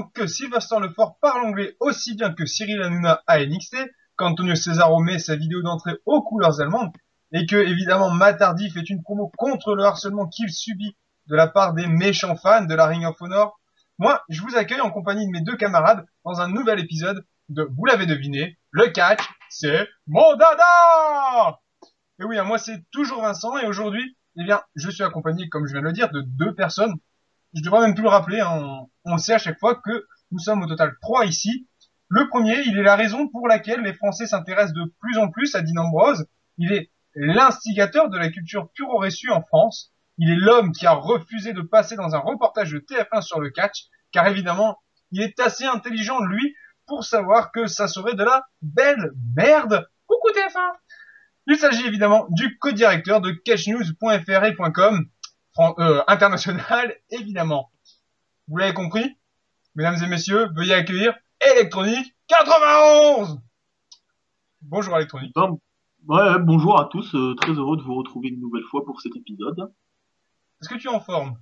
pendant que Sylvester Lefort parle anglais aussi bien que Cyril Hanouna à NXT, qu'Antonio Cesaro met sa vidéo d'entrée aux couleurs allemandes, et que, évidemment, Matardi fait une promo contre le harcèlement qu'il subit de la part des méchants fans de la Ring of Honor, moi, je vous accueille en compagnie de mes deux camarades dans un nouvel épisode de, vous l'avez deviné, le catch, c'est mon dada! Et oui, hein, moi c'est toujours Vincent, et aujourd'hui, eh bien, je suis accompagné, comme je viens de le dire, de deux personnes je devrais même plus le rappeler, hein, on, le sait à chaque fois que nous sommes au total trois ici. Le premier, il est la raison pour laquelle les Français s'intéressent de plus en plus à Dean Ambrose. Il est l'instigateur de la culture pure au reçu en France. Il est l'homme qui a refusé de passer dans un reportage de TF1 sur le catch, car évidemment, il est assez intelligent, lui, pour savoir que ça serait de la belle merde. Coucou TF1 Il s'agit évidemment du co-directeur de catchnews.fr et .com, Fran- euh, international, évidemment. Vous l'avez compris Mesdames et messieurs, veuillez accueillir Electronique 91 Bonjour Electronique. Bon, ouais, bonjour à tous, euh, très heureux de vous retrouver une nouvelle fois pour cet épisode. Est-ce que tu es en forme?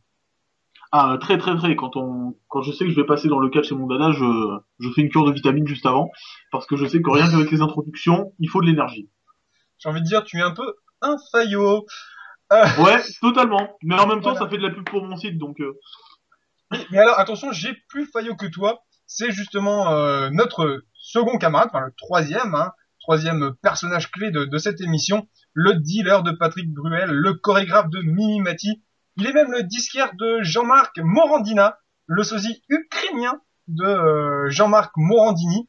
Ah, très très très, quand on, quand je sais que je vais passer dans le catch et mon dada, je, je fais une cure de vitamines juste avant, parce que je sais que rien qu'avec les introductions, il faut de l'énergie. J'ai envie de dire, tu es un peu un faillot. Euh, Ouais, totalement. Mais en même temps, Voilà. ça fait de la pub pour mon site, donc euh, mais alors, attention, j'ai plus faillot que toi. C'est justement euh, notre second camarade, enfin le troisième, hein, troisième personnage clé de, de cette émission, le dealer de Patrick Bruel, le chorégraphe de Mimimati. Il est même le disquaire de Jean-Marc Morandina, le sosie ukrainien de euh, Jean-Marc Morandini.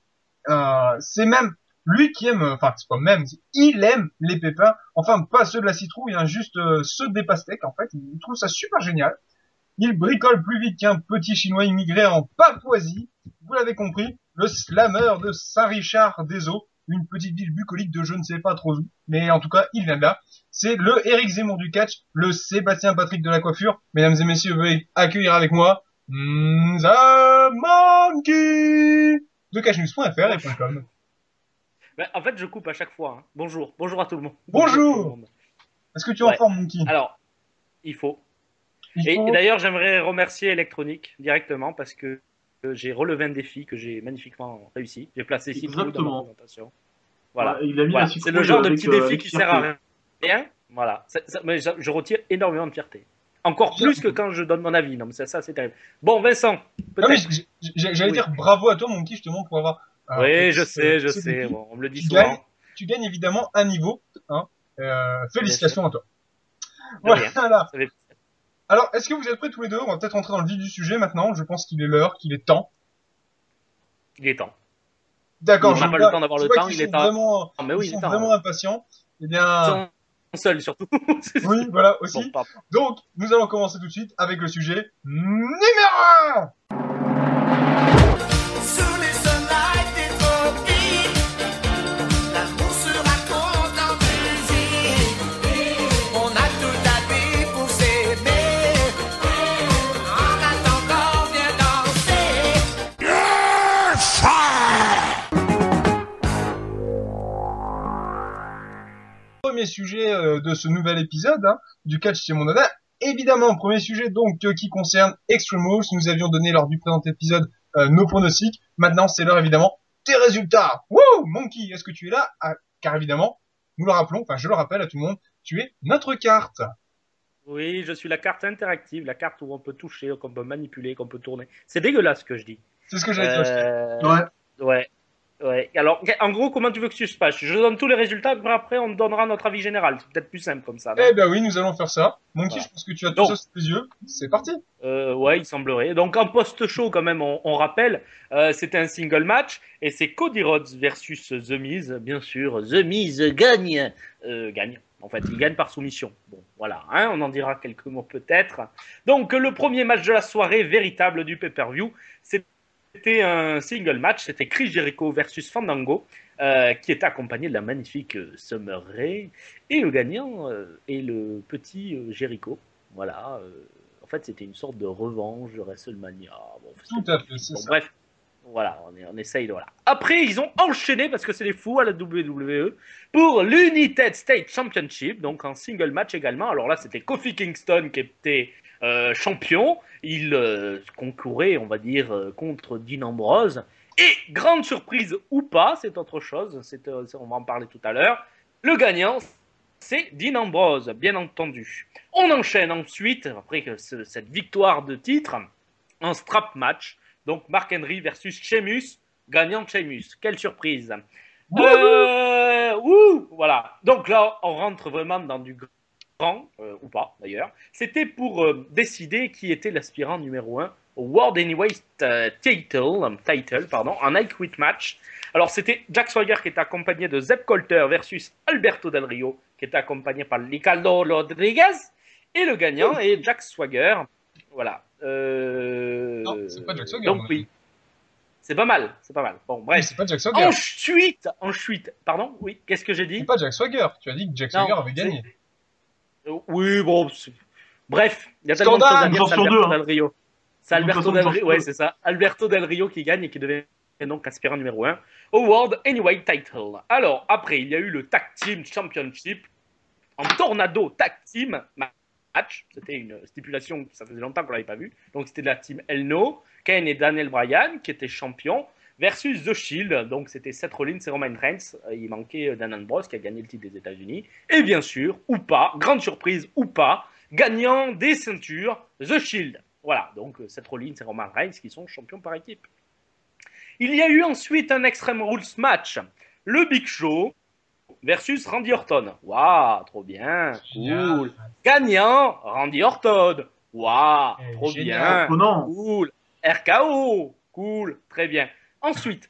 C'est même lui qui aime, enfin c'est pas même, il aime les pépins, enfin pas ceux de la citrouille, hein, juste euh, ceux des pastèques en fait, il trouve ça super génial. Il bricole plus vite qu'un petit chinois immigré en Papouasie. Vous l'avez compris, le slammer de Saint-Richard des Eaux, une petite ville bucolique de je ne sais pas trop où, mais en tout cas, il vient de là. C'est le Eric Zemmour du catch, le Sébastien Patrick de la coiffure. Mesdames et messieurs, veuillez accueillir avec moi The Monkey de et .com. Ben, en fait, je coupe à chaque fois. hein. Bonjour, bonjour à tout le monde. Bonjour. tout le monde. Est-ce que tu es en Ouais. forme, Monkey? Alors, il faut. Il Et, faut- et d'ailleurs, j'aimerais remercier Electronic directement parce que euh, j'ai relevé un défi que j'ai magnifiquement réussi. J'ai placé six trous dans ma Exactement. présentation. Voilà. ouais, il a mis Voilà. la citrouille C'est le genre de avec, petit euh, défi avec qui sert à fierté. rien. Voilà. Ça- ça- mais je, je retire énormément de fierté. Encore plus que quand je donne mon avis. Non, mais ça, ça c'est terrible. Bon, Vincent, Ah oui, peut-être. j- j- j'allais Oui. dire bravo à toi, Monkey, justement, pour avoir. Euh, oui, je sais, je sais. Bon, on me le dit Tu souvent. gagnes, tu gagnes évidemment un niveau. Hein. Euh, félicitations à toi. Voilà. Alors, est-ce que vous êtes prêts tous les deux? On va peut-être entrer dans le vif du sujet maintenant. Je pense qu'il est l'heure, qu'il est temps. Il est temps. D'accord. Je pas le temps d'avoir le temps, il est temps. Vraiment, Ah, mais oui, ils il sont vraiment impatients. Eh bien, Ils sont seuls surtout. oui, voilà aussi. Donc, nous allons commencer tout de suite avec le sujet numéro 1 Premier sujet euh, euh, de ce nouvel épisode hein, du catch chez Monada. Évidemment, premier sujet donc euh, qui concerne Extreme Rules. Nous avions donné lors du présent épisode euh, nos pronostics. Maintenant, c'est l'heure évidemment des résultats. Wouh Monkey, est-ce que tu es là? Ah, Car évidemment, nous le rappelons, enfin je le rappelle à tout le monde, tu es notre carte. Oui, je suis la carte interactive, la carte où on peut toucher, qu'on peut manipuler, qu'on peut tourner. C'est dégueulasse ce que je dis. C'est ce que j'allais te dire. Euh, Ouais. Ouais. Ouais. Alors, en gros, comment tu veux que je se passe Je donne tous les résultats, puis après, on donnera notre avis général. C'est peut-être plus simple comme ça. Eh ben oui, nous allons faire ça. Monkey, Voilà. je pense que tu as tout ça sous les yeux. C'est parti. Euh, ouais, il semblerait. Donc en post-show, quand même, on, on rappelle, euh, c'était un single match et c'est Cody Rhodes versus The Miz. Bien sûr, The Miz gagne. Euh, gagne. En fait, il gagne par soumission. Bon, voilà, hein, on en dira quelques mots peut-être. Donc le premier match de la soirée véritable du pay-per-view, c'était un single match. C'était Chris Jericho versus Fandango. euh, qui était accompagné de la magnifique euh, Summer Rae et le gagnant euh, est le petit euh, Jericho. Voilà, euh, en fait, c'était une sorte de revanche de WrestleMania. Bon, Tout à fait, c'est bon, ça. bref, voilà, on, est- on essaye de voilà. Après, ils ont enchaîné parce que c'est des fous à la WWE pour l'United States Championship, donc en single match également. Alors là, c'était Kofi Kingston qui était euh, champion. Il euh, concourait, on va dire, euh, contre Dean Ambrose. Et grande surprise ou pas, c'est autre chose. c'est, euh, on va en parler tout à l'heure. Le gagnant, c'est Dean Ambrose, bien entendu. On enchaîne ensuite, après que ce- cette victoire de titre, en strap match. Donc Mark Henry versus Sheamus, gagnant Sheamus. Quelle surprise. Euh, ouh, voilà. Donc là, on rentre vraiment dans du grand, euh, ou pas d'ailleurs. C'était pour euh, décider qui était l'aspirant numéro 1 au World euh, title, title pardon, en I Quit match. Alors c'était Jack Swagger qui était accompagné de Zeb Colter versus Alberto Del Rio, qui était accompagné par Ricardo Rodriguez. Et le gagnant est Jack Swagger. Voilà. Euh, Non, c'est pas Jack Swagger, Donc mon oui. C'est pas mal, c'est pas mal. Bon, bref. c'est pas Jack Swagger. Ensuite, ensuite, pardon, oui, qu'est-ce que j'ai dit? C'est pas Jack Swagger. Tu as dit que Jack Non, Swagger avait gagné. Oui, bon. c'est- Bref, il y a tellement de choses à dire. une C'est sur Alberto deux, hein. Del Rio. C'est Alberto façon Del Rio, ouais, c'est ça. Alberto Del Rio qui gagne et qui devient donc aspirant numéro 1 au World Anyway Title. Alors, après, il y a eu le Tag Team Championship en Tornado Tag Team match. C'était une stipulation, ça faisait longtemps qu'on l'avait pas vu. Donc, c'était de la team Elno, Kane et Daniel Bryan qui étaient champions versus The Shield. Donc, c'était Seth Rollins et Roman Reigns. Euh, Il manquait euh, Dan Ambrose qui a gagné le titre des États-Unis. Et bien sûr, ou pas, grande surprise ou pas, gagnant des ceintures The Shield. Voilà, donc euh, Seth Rollins et Roman Reigns qui sont champions par équipe. Il y a eu ensuite un Extreme Rules match. Le Big Show versus Randy Orton. Waouh, trop bien, cool. Gagnant, Randy Orton. Waouh, Eh, trop génial. bien. Oh non Cool. RKO. Cool. Très bien. Ensuite,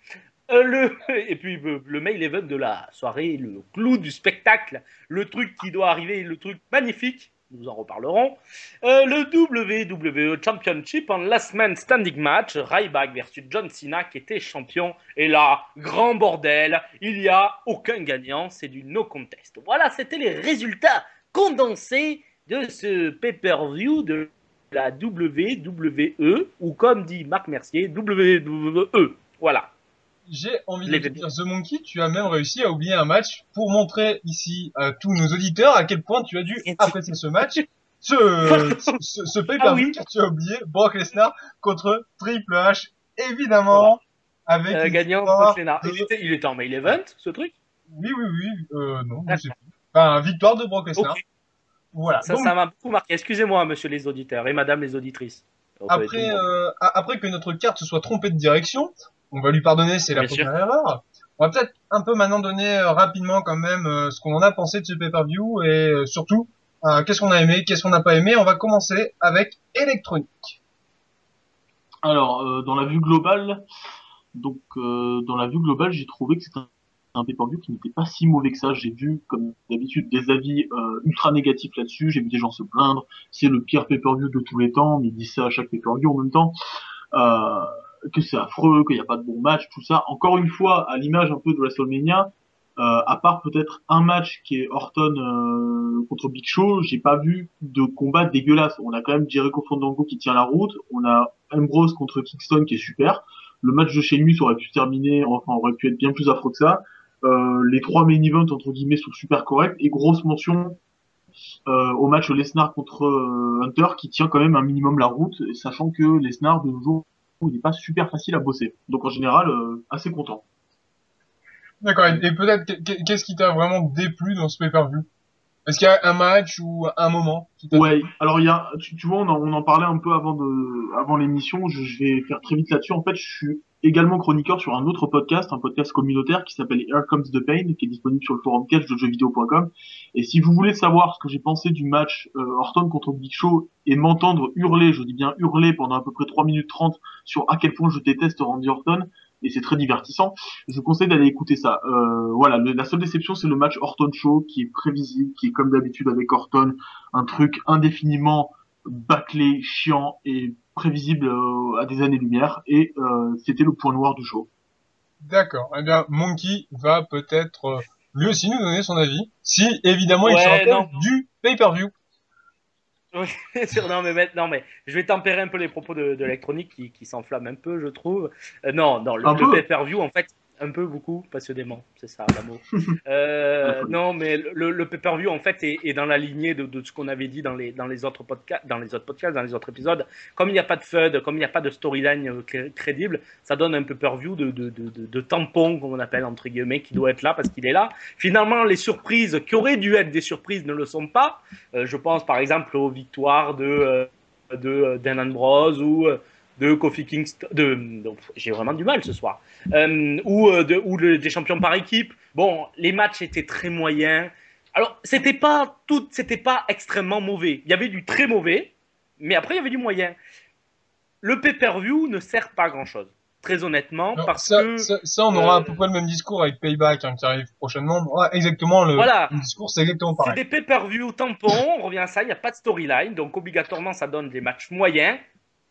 euh, le, et puis le, le main event de la soirée, le clou du spectacle, le truc qui doit arriver, le truc magnifique, nous en reparlerons. Euh, le WWE Championship en last man standing match, Ryback versus John Cena qui était champion. Et là, grand bordel, il n'y a aucun gagnant, c'est du no contest. Voilà, c'était les résultats condensés de ce pay-per-view de la WWE, ou comme dit Marc Mercier, WWE. Voilà. J'ai envie de te dire, The Monkey, tu as même réussi à oublier un match pour montrer ici à tous nos auditeurs à quel point tu as dû apprécier ce match. Ce, ce, ce pay-per-view Ah oui. tu as oublié Brock Lesnar contre Triple H, évidemment, avec Euh, gagnant Brock Lesnar. de- Il était, il était en main event, ce truc? Oui, oui, oui, euh, non, je sais plus. Enfin, victoire de Brock Lesnar. Voilà. Ça, Donc, ça m'a beaucoup marqué. Excusez-moi, monsieur les auditeurs et madame les auditrices. Après, euh, après que notre carte se soit trompée de direction, on va lui pardonner, c'est la première erreur. On va peut-être un peu maintenant donner euh, rapidement quand même euh, ce qu'on en a pensé de ce pay-per-view et euh, surtout qu'est-ce qu'on a aimé, qu'est-ce qu'on n'a pas aimé. On va commencer avec électronique. Alors, euh, dans la vue globale, donc euh, dans la vue globale, j'ai trouvé que c'était un, un pay-per-view qui n'était pas si mauvais que ça. J'ai vu, comme d'habitude, des avis euh, ultra négatifs là-dessus. J'ai vu des gens se plaindre. C'est le pire pay-per-view de tous les temps, mais ils disent ça à chaque pay-per-view en même temps. Euh, que c'est affreux, qu'il n'y a pas de bon match, tout ça. Encore une fois, à l'image un peu de WrestleMania, euh, à part peut-être un match qui est Orton euh, contre Big Show, j'ai pas vu de combat dégueulasse. On a quand même Jericho Fandango qui tient la route, on a Ambrose contre Kingston qui est super. Le match de Sheamus aurait pu terminer, enfin aurait pu être bien plus affreux que ça. Euh, les trois main events entre guillemets sont super corrects et grosse mention euh, au match Lesnar contre euh, Hunter qui tient quand même un minimum la route, sachant que Lesnar de nos jours il n'est pas super facile à bosser. Donc en général, euh, assez content. D'accord. Et, et peut-être qu- qu- qu'est-ce qui t'a vraiment déplu dans ce pay-per-view? Est-ce qu'il y a un match ou un moment Ouais, alors il y a, tu, vois, on en, parlait un peu avant de, avant l'émission. Je, vais faire très vite là-dessus. En fait, je suis également chroniqueur sur un autre podcast, un podcast communautaire qui s'appelle Here Comes the Pain, qui est disponible sur le forum catch de jeuxvideo.com. Et si vous voulez savoir ce que j'ai pensé du match euh, Orton contre Big Show et m'entendre hurler, je dis bien hurler pendant à peu près 3 minutes 30 sur à quel point je déteste Randy Orton, et c'est très divertissant, je vous conseille d'aller écouter ça. Euh, voilà, le- la seule déception, c'est le match Orton Show, qui est prévisible, qui est comme d'habitude avec Orton, un truc indéfiniment bâclé, chiant et prévisible euh, à des années-lumière. Et euh, c'était le point noir du show. D'accord. Eh bien, Monkey va peut-être euh, lui aussi nous donner son avis, si évidemment il se rappelle non. du pay-per-view. Oui, non, mais, non, mais je vais tempérer un peu les propos de, de l'électronique qui, qui s'enflamment un peu, je trouve. Euh, non, non, le, le pay-per-view, en fait, un peu, beaucoup, passionnément, c'est ça, l'amour. Euh, non, mais le, le pay-per-view, en fait, est, est dans la lignée de, de ce qu'on avait dit dans les, dans les autres podcasts, dans les autres podcasts, dans les autres épisodes. Comme il n'y a pas de FUD, comme il n'y a pas de storyline euh, cré- crédible, ça donne un pay-per-view de, de, de, de, de tampon, comme on appelle, entre guillemets, qui doit être là parce qu'il est là. Finalement, les surprises qui auraient dû être des surprises ne le sont pas. Euh, je pense par exemple aux victoires de, euh, de euh, Dan Ambrose ou de Kofi Kingston. De, j'ai vraiment du mal ce soir. Euh, ou euh, de, ou le- des champions par équipe. Bon, les matchs étaient très moyens. Alors, c'était pas tout, c'était pas extrêmement mauvais. Il y avait du très mauvais, mais après il y avait du moyen. Le pay-per-view ne sert pas à grand chose. Très honnêtement, Non, parce ça, que ça, ça, on aura à euh, peu près le même discours avec Payback hein, qui arrive prochainement. Exactement le, Voilà. le discours, c'est exactement C'est pareil. des pay-per-view tampons, on revient à ça, il n'y a pas de storyline, donc obligatoirement ça donne des matchs moyens,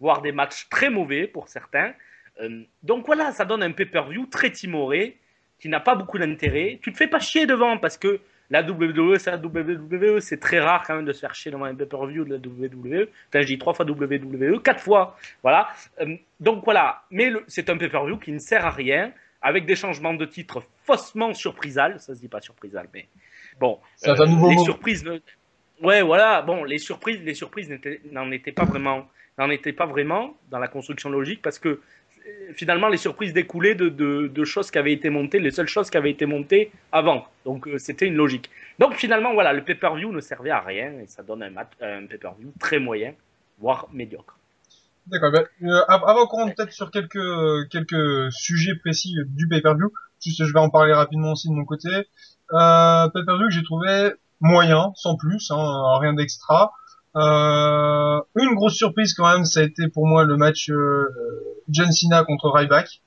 voire des matchs très mauvais pour certains. Euh, donc voilà, ça donne un pay-per-view très timoré, qui n'a pas beaucoup d'intérêt. Tu te fais pas chier devant parce que la WWE, c'est la WWE, c'est très rare quand même de se faire chier devant un pay-per-view de la WWE. Enfin, je dis trois fois WWE, quatre fois, voilà. Euh, donc voilà, mais c'est un pay-per-view qui ne sert à rien, avec des changements de titre faussement surprisal, ça se dit pas surprisal, mais bon, un nouveau les surprises ne- ouais voilà bon les surprises les surprises n'en étaient pas vraiment n'en étaient pas vraiment dans la construction logique parce que euh, finalement les surprises découlaient de, choses qui avaient été montées les seules choses qui avaient été montées avant donc euh, c'était une logique donc finalement voilà le pay-per-view ne servait à rien et ça donne un, pay-per-view très moyen voire médiocre D'accord. Ben, euh, av- avant qu'on rentre peut-être sur quelques sujets précis du pay-per-view, juste je vais en parler rapidement aussi de mon côté. Euh, pay-per-view que j'ai trouvé moyen, sans plus, hein, rien d'extra. Euh, une grosse surprise quand même, ça a été pour moi le match euh, John Cena contre Ryback.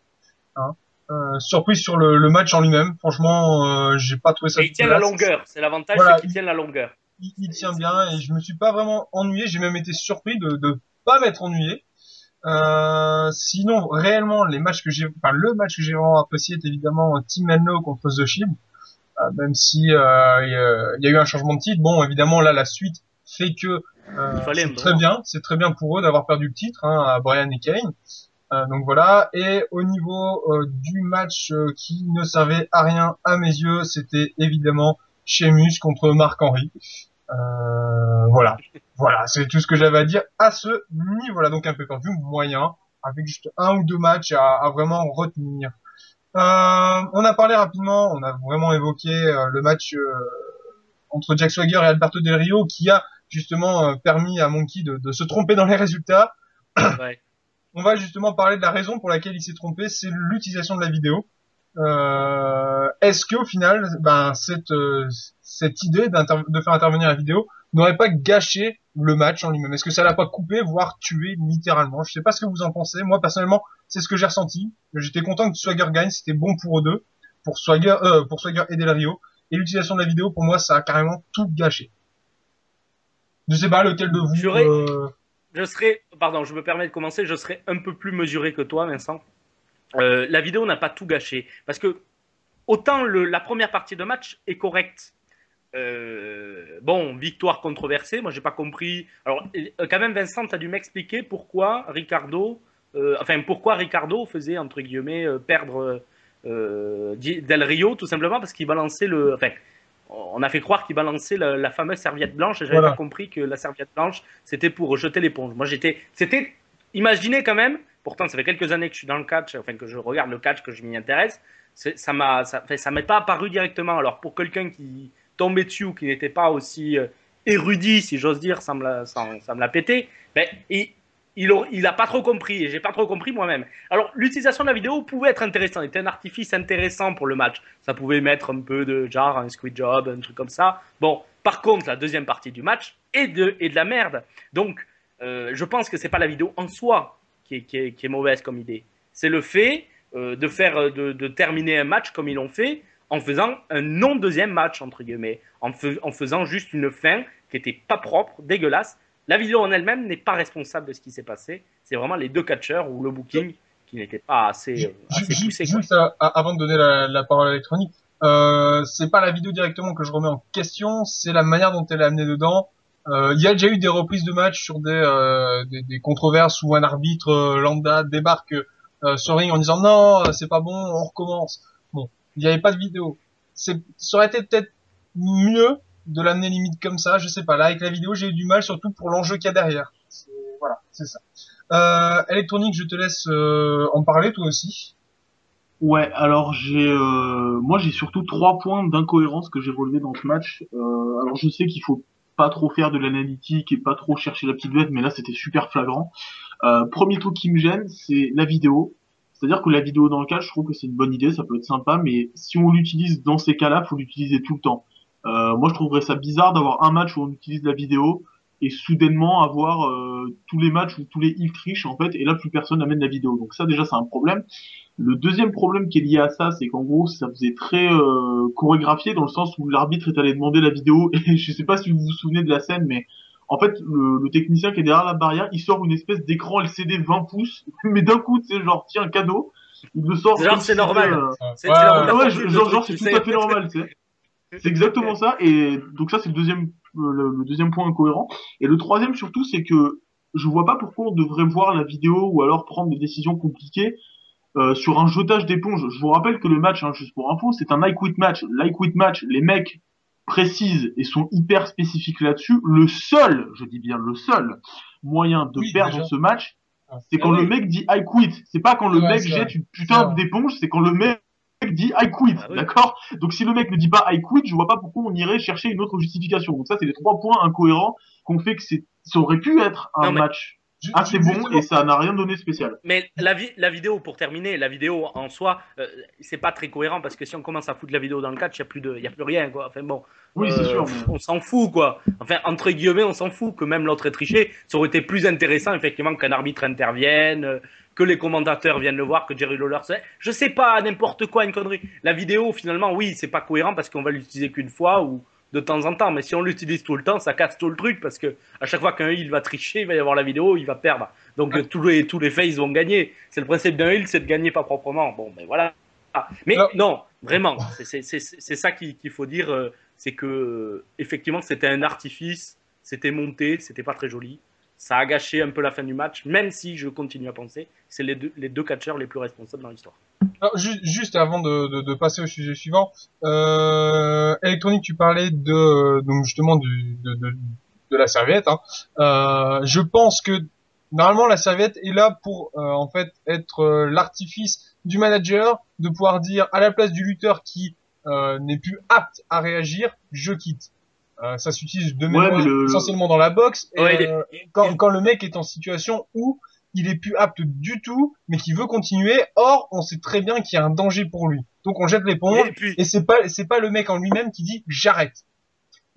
Hein. Euh, surprise sur le, le match en lui-même. Franchement, euh, j'ai pas trouvé ça. et il tient la longueur c'est l'avantage Voilà. c'est qu'il tient la longueur il, il tient bien et je me suis pas vraiment ennuyé. J'ai même été surpris de de pas m'être ennuyé. Sinon, réellement, les matchs que j'ai, enfin le match que j'ai vraiment apprécié est évidemment Team Enlo contre The Shield. Même si il y, a- il y a eu un changement de titre. Bon, évidemment là la suite fait que euh, c'est très bien, c'est très bien pour eux d'avoir perdu le titre hein, à Brian et Kane. Euh, donc voilà. Et au niveau euh, du match euh, qui ne servait à rien à mes yeux, c'était évidemment Sheamus contre Marc Henry. Euh, voilà, voilà, c'est tout ce que j'avais à dire à ce niveau-là. Donc un pay-per-view moyen, avec juste un ou deux matchs à, à vraiment retenir. Euh, on a parlé rapidement, on a vraiment évoqué le match entre Jack Swagger et Alberto Del Rio, qui a justement euh, permis à Monkey de, de se tromper dans les résultats. ouais. On va justement parler de la raison pour laquelle il s'est trompé, c'est l'utilisation de la vidéo. Euh, Est-ce qu'au final, ben cette euh, cette idée de faire intervenir la vidéo n'aurait pas gâché le match en lui-même? Est-ce que ça l'a pas coupé, voire tué littéralement? Je sais pas ce que vous en pensez. Moi personnellement, c'est ce que j'ai ressenti. J'étais content que Swagger gagne, c'était bon pour eux deux, pour Swagger, euh, pour Swagger et Del Rio. Et l'utilisation de la vidéo, pour moi, ça a carrément tout gâché. Je sais pas lequel de vous. J'aurais- euh, je serai, pardon, je me permets de commencer, je serai un peu plus mesuré que toi, Vincent. Euh, la vidéo n'a pas tout gâché. Parce que autant le- la première partie de match est correcte. Euh, bon, victoire controversée, moi j'ai pas compris. Alors, euh, quand même, Vincent, tu as dû m'expliquer pourquoi Ricardo, euh, enfin, pourquoi Ricardo faisait, entre guillemets, euh, perdre euh, Di- Del Rio, tout simplement parce qu'il balançait le. Enfin, on a fait croire qu'il balançait la, la fameuse serviette blanche et j'avais Voilà. pas compris que la serviette blanche c'était pour jeter l'éponge. Moi j'étais, c'était, imaginez quand même. Pourtant ça fait quelques années que je suis dans le catch, enfin que je regarde le catch, que je m'y intéresse. Ça m'a, ça, ça m'est pas apparu directement. Alors pour quelqu'un qui tombait dessus ou qui n'était pas aussi euh, érudit, si j'ose dire, ça me l'a, ça, ça me l'a pété. Ben, il, a, il a pas trop compris et j'ai pas trop compris moi-même. Alors l'utilisation de la vidéo pouvait être intéressante, était un artifice intéressant pour le match. Ça pouvait mettre un peu de genre un squid job, un truc comme ça. Bon, par contre, la deuxième partie du match est de, est de la merde. Donc, euh, je pense que c'est pas la vidéo en soi qui est, mauvaise comme idée. C'est le fait euh, de faire, euh, de, terminer un match comme ils l'ont fait en faisant un non deuxième match entre guillemets, en, en faisant juste une fin qui était pas propre, dégueulasse. La vidéo en elle-même n'est pas responsable de ce qui s'est passé. C'est vraiment les deux catcheurs ou le booking qui n'était pas assez, euh, assez poussé. Juste euh, avant de donner la, la parole à l'électronique, euh, c'est pas la vidéo directement que je remets en question, c'est la manière dont elle est amenée dedans. Euh, Il y a déjà eu des reprises de matchs sur des, euh, des, des controverses où un arbitre lambda débarque sur le ring en disant non, c'est pas bon, on recommence. Bon, il n'y avait pas de vidéo. Ça aurait été peut-être mieux de l'amener limite comme ça, je sais pas. Là, avec la vidéo, j'ai eu du mal, surtout pour l'enjeu qu'il y a derrière. Voilà, c'est ça. Euh, je te laisse euh, en parler toi aussi. Ouais, alors j'ai, euh, moi j'ai surtout trois points d'incohérence que j'ai relevés dans ce match. Euh, alors je sais qu'il faut pas trop faire de l'analytique et pas trop chercher la petite bête, mais là c'était super flagrant. Euh, premier truc qui me gêne, c'est la vidéo. C'est-à-dire que la vidéo dans le cas, je trouve que c'est une bonne idée, ça peut être sympa, mais si on l'utilise dans ces cas-là, faut l'utiliser tout le temps. Euh, moi je trouverais ça bizarre d'avoir un match où on utilise la vidéo et soudainement avoir euh, tous les matchs où tous les heals trichent en fait, et là plus personne n'amène la vidéo. Donc ça déjà c'est un problème. Le deuxième problème qui est lié à ça, c'est qu'en gros, ça faisait très euh, chorégraphié dans le sens où l'arbitre est allé demander la vidéo. Et je sais pas si vous vous souvenez de la scène, mais en fait, le, le technicien qui est derrière la barrière, il sort une espèce d'écran LCD 20 pouces, mais d'un coup, c'est genre tiens cadeau. Il le sort. Genre, c'est normal. euh, C'est- Ouais, ouais, genre, genre c'est tout à fait normal, tu sais. C'est exactement ça. Et donc ça, c'est le deuxième, euh, le, le deuxième point incohérent. Et le troisième surtout, c'est que je vois pas pourquoi on devrait voir la vidéo ou alors prendre des décisions compliquées euh, sur un jetage d'éponge. Je vous rappelle que le match, hein, juste pour info, c'est un I quit match. L'I quit match, les mecs précisent et sont hyper spécifiques là-dessus. Le seul, je dis bien le seul, moyen de Oui, perdre déjà. ce match, Ah, c'est quand le mec dit I quit. C'est pas quand le Ouais, mec jette une putain d'éponge, c'est quand le mec dit I quit. Ah oui. D'accord? Donc si le mec ne dit pas I quit, je vois pas pourquoi on irait chercher une autre justification. Donc ça, c'est les trois points incohérents qu'on fait que c'est, ça aurait pu être un Non, mais- match assez ju- bon et ça n'a rien donné spécial. Mais la, vi- la vidéo, pour terminer, la vidéo en soi, euh, c'est pas très cohérent parce que si on commence à foutre la vidéo dans le catch, il n'y a, plus de- y a plus rien. Quoi. Enfin bon, Oui, euh, c'est sûr. mais- on s'en fout quoi. Enfin, entre guillemets, on s'en fout que même l'autre ait triché. Ça aurait été plus intéressant, effectivement, qu'un arbitre intervienne, euh, que les commentateurs viennent le voir, que Jerry Lawler. c'est- Je sais pas, n'importe quoi, une connerie. La vidéo, finalement, oui, c'est pas cohérent parce qu'on va l'utiliser qu'une fois ou de temps en temps. Mais si on l'utilise tout le temps, ça casse tout le truc parce que à chaque fois qu'un il va tricher, il va y avoir la vidéo, il va perdre. Donc tous les tous les faces vont gagner. C'est le principe d'un heal, c'est de gagner pas proprement. Bon, ben voilà. Ah, Mais Alors- non, vraiment, c'est- ça qu'il faut dire, euh, c'est que effectivement c'était un artifice, c'était monté, c'était pas très joli. Ça a gâché un peu la fin du match, même si je continue à penser, que c'est les deux, les deux catcheurs les plus responsables dans l'histoire. Alors, ju- juste avant de, passer au sujet suivant, euh, tu parlais de donc justement de, la serviette. Hein. Euh, je pense que normalement la serviette est là pour euh, en fait être euh, l'artifice du manager de pouvoir dire à la place du lutteur qui n'est plus apte à réagir, je quitte. Euh, ça s'utilise de Ouais, mémoire le- essentiellement dans la boxe. et, Ouais, il est- euh, quand, quand le mec est en situation où il est plus apte du tout, mais qui veut continuer. Or, on sait très bien qu'il y a un danger pour lui. Donc on jette l'éponge. Et puis, Et c'est pas c'est pas le mec en lui-même qui dit j'arrête.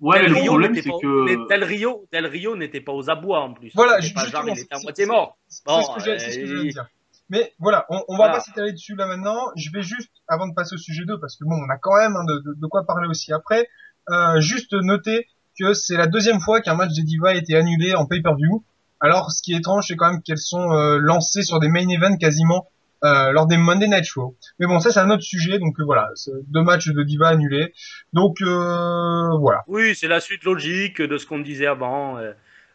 Ouais, Del le Rio problème, n'était c'est pas- que. mais Del Rio, Del Rio n'était pas aux abois en plus. Voilà, C'était pas genre, il était à moitié mort. C'est Bon, ce que j'ai- c'est ce que je euh, dire. Mais voilà, on, on va Voilà. pas s'étaler dessus là maintenant. Je vais juste, avant de passer au sujet 2, parce que bon, on a quand même hein, de, de- de quoi parler aussi après, euh, juste noter que c'est la deuxième fois qu'un match des Divas a été annulé en pay-per-view. Alors, ce qui est étrange, c'est quand même qu'elles sont euh, lancées sur des main events quasiment euh, lors des Monday Night Show. Mais bon, ça c'est un autre sujet, donc euh, voilà, deux matchs de Diva annulés. Donc euh, voilà. Oui, c'est la suite logique de ce qu'on disait avant.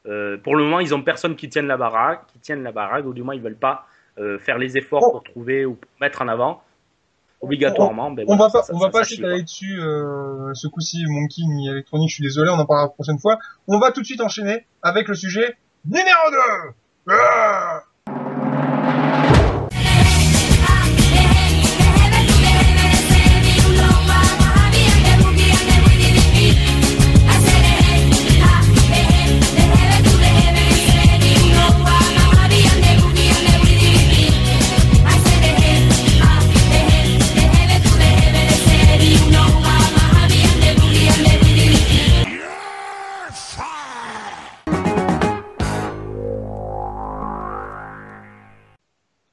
Euh, pour le moment, ils ont personne qui tienne la baraque, qui tienne la baraque, ou du moins ils veulent pas euh, faire les efforts Oh. pour trouver ou pour mettre en avant. Obligatoirement. ben On voilà, va pas, ça- on ça- va pas s'étaler dessus euh, ce coup-ci, Monkey ni électronique, je suis désolé, on en parlera la prochaine fois. On va tout de suite enchaîner avec le sujet numéro 2 ah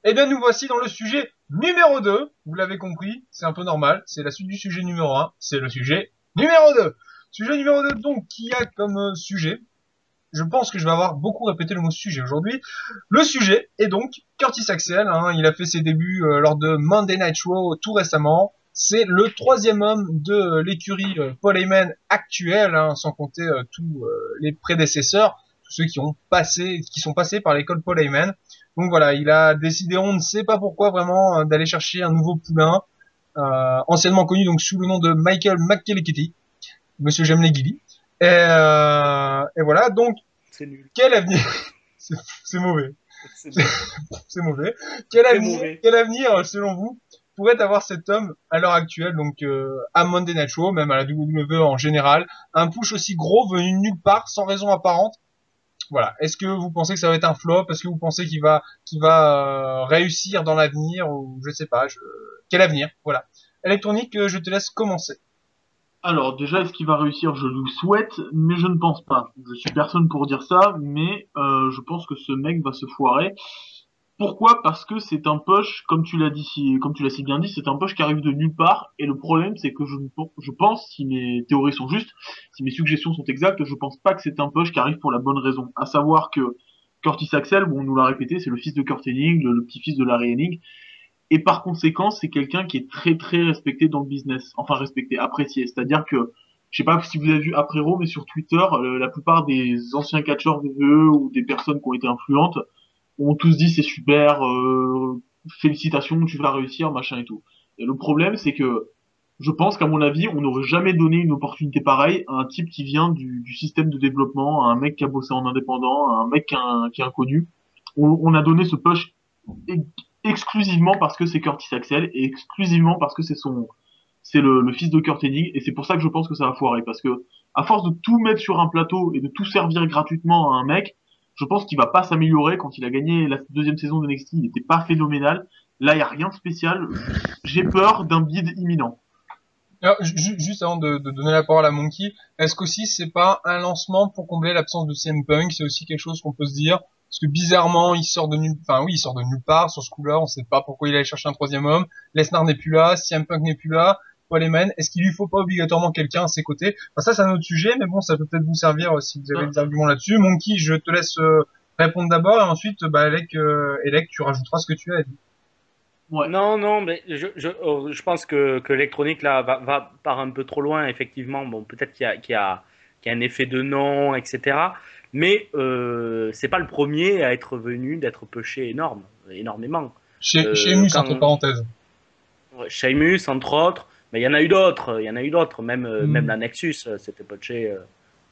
Eh bien, nous voici dans le sujet numéro 2. Vous l'avez compris, c'est un peu normal. C'est la suite du sujet numéro 1. C'est le sujet numéro 2. Sujet numéro 2, donc, qui a comme euh, sujet, je pense que je vais avoir beaucoup répété le mot sujet aujourd'hui. Le sujet est donc Curtis Axel. hein. il a fait ses débuts euh, lors de Monday Night Raw tout récemment. C'est le troisième homme de euh, l'écurie euh, Paul Heyman actuelle, hein, sans compter tous les prédécesseurs, tous ceux qui ont passé, qui sont passés par l'école Paul Heyman. Donc voilà, il a décidé, on ne sait pas pourquoi vraiment, euh, d'aller chercher un nouveau poulain, euh, anciennement connu donc sous le nom de Michael McKellickety, Monsieur J'aime les. Et, euh, et voilà, donc nul. quel avenir C'est mauvais, C'est mauvais. Quel avenir, mauvais. quel avenir, selon vous, pourrait avoir cet homme à l'heure actuelle, donc euh, à Monday Night Raw, même à la WWE en général, un push aussi gros venu de nulle part, sans raison apparente. Voilà. Est-ce que vous pensez que ça va être un flop? Est-ce que vous pensez qu'il va, euh, réussir dans l'avenir ou je sais pas. Quel avenir? Voilà. Électronique, euh, je te laisse commencer. Alors déjà, est-ce qu'il va réussir? Je le souhaite, mais je ne pense pas. Je suis personne pour dire ça, mais euh, je pense que ce mec va se foirer. Pourquoi Parce que c'est un push, comme tu l'as dit, si, comme tu l'as si bien dit, c'est un push qui arrive de nulle part. Et le problème, c'est que je, je pense, si mes théories sont justes, si mes suggestions sont exactes, je pense pas que c'est un push qui arrive pour la bonne raison. À savoir que Curtis Axel, bon, on nous l'a répété, c'est le fils de Kurt Hennig, le, petit-fils de Larry Hennig. Et par conséquent, c'est quelqu'un qui est très très respecté dans le business. Enfin, respecté, apprécié. C'est-à-dire que, je sais pas si vous avez vu après mais sur Twitter, euh, la plupart des anciens catcheurs VVE ou des personnes qui ont été influentes ont tous dit c'est super, euh, félicitations, tu vas réussir, machin et tout. Et le problème, c'est que je pense qu'à mon avis, on n'aurait jamais donné une opportunité pareille à un type qui vient du, système de développement, à un mec qui a bossé en indépendant, à un mec qui, est inconnu. On, on a donné ce push exclusivement parce que c'est Curtis Axel et exclusivement parce que c'est son, c'est le, fils de Kurt et c'est pour ça que je pense que ça va foirer parce que à force de tout mettre sur un plateau et de tout servir gratuitement à un mec, je pense qu'il va pas s'améliorer quand il a gagné la deuxième saison de NXT, il n'était pas phénoménal. Là, il y a rien de spécial. J'ai peur d'un bid imminent. Juste avant de, de donner la parole à Monkey, est-ce qu'aussi c'est pas un lancement pour combler l'absence de CM Punk? C'est aussi quelque chose qu'on peut se dire. Parce que bizarrement, il sort de nulle, enfin oui, il sort de nulle part sur ce coup-là. On sait pas pourquoi il allait chercher un troisième homme. Lesnar n'est plus là, CM Punk n'est plus là. Paul Heyman, est-ce qu'il lui faut pas obligatoirement quelqu'un à ses côtés? Enfin ça, c'est un autre sujet, mais bon, ça peut peut-être vous servir euh, si vous avez des arguments là-dessus. Monkey, je te laisse euh, répondre d'abord et ensuite, bah, Alec, euh, Alec, tu rajouteras ce que tu as dit. Ouais. Non, non, mais je, je, oh, je pense que, que l'électronique là va, va part un peu trop loin, effectivement. Bon, peut-être qu'il y a, y, y un effet de nom, etc. Mais euh, c'est pas le premier à être venu d'être pêché énorme, énormément. Chez, Euh, chez Mus, quand- entre parenthèses. Ouais, Sheamus, entre autres, mais il y en a eu d'autres. Il y en a eu d'autres, même, euh, Mm. même la Nexus, euh, c'était pêché. euh,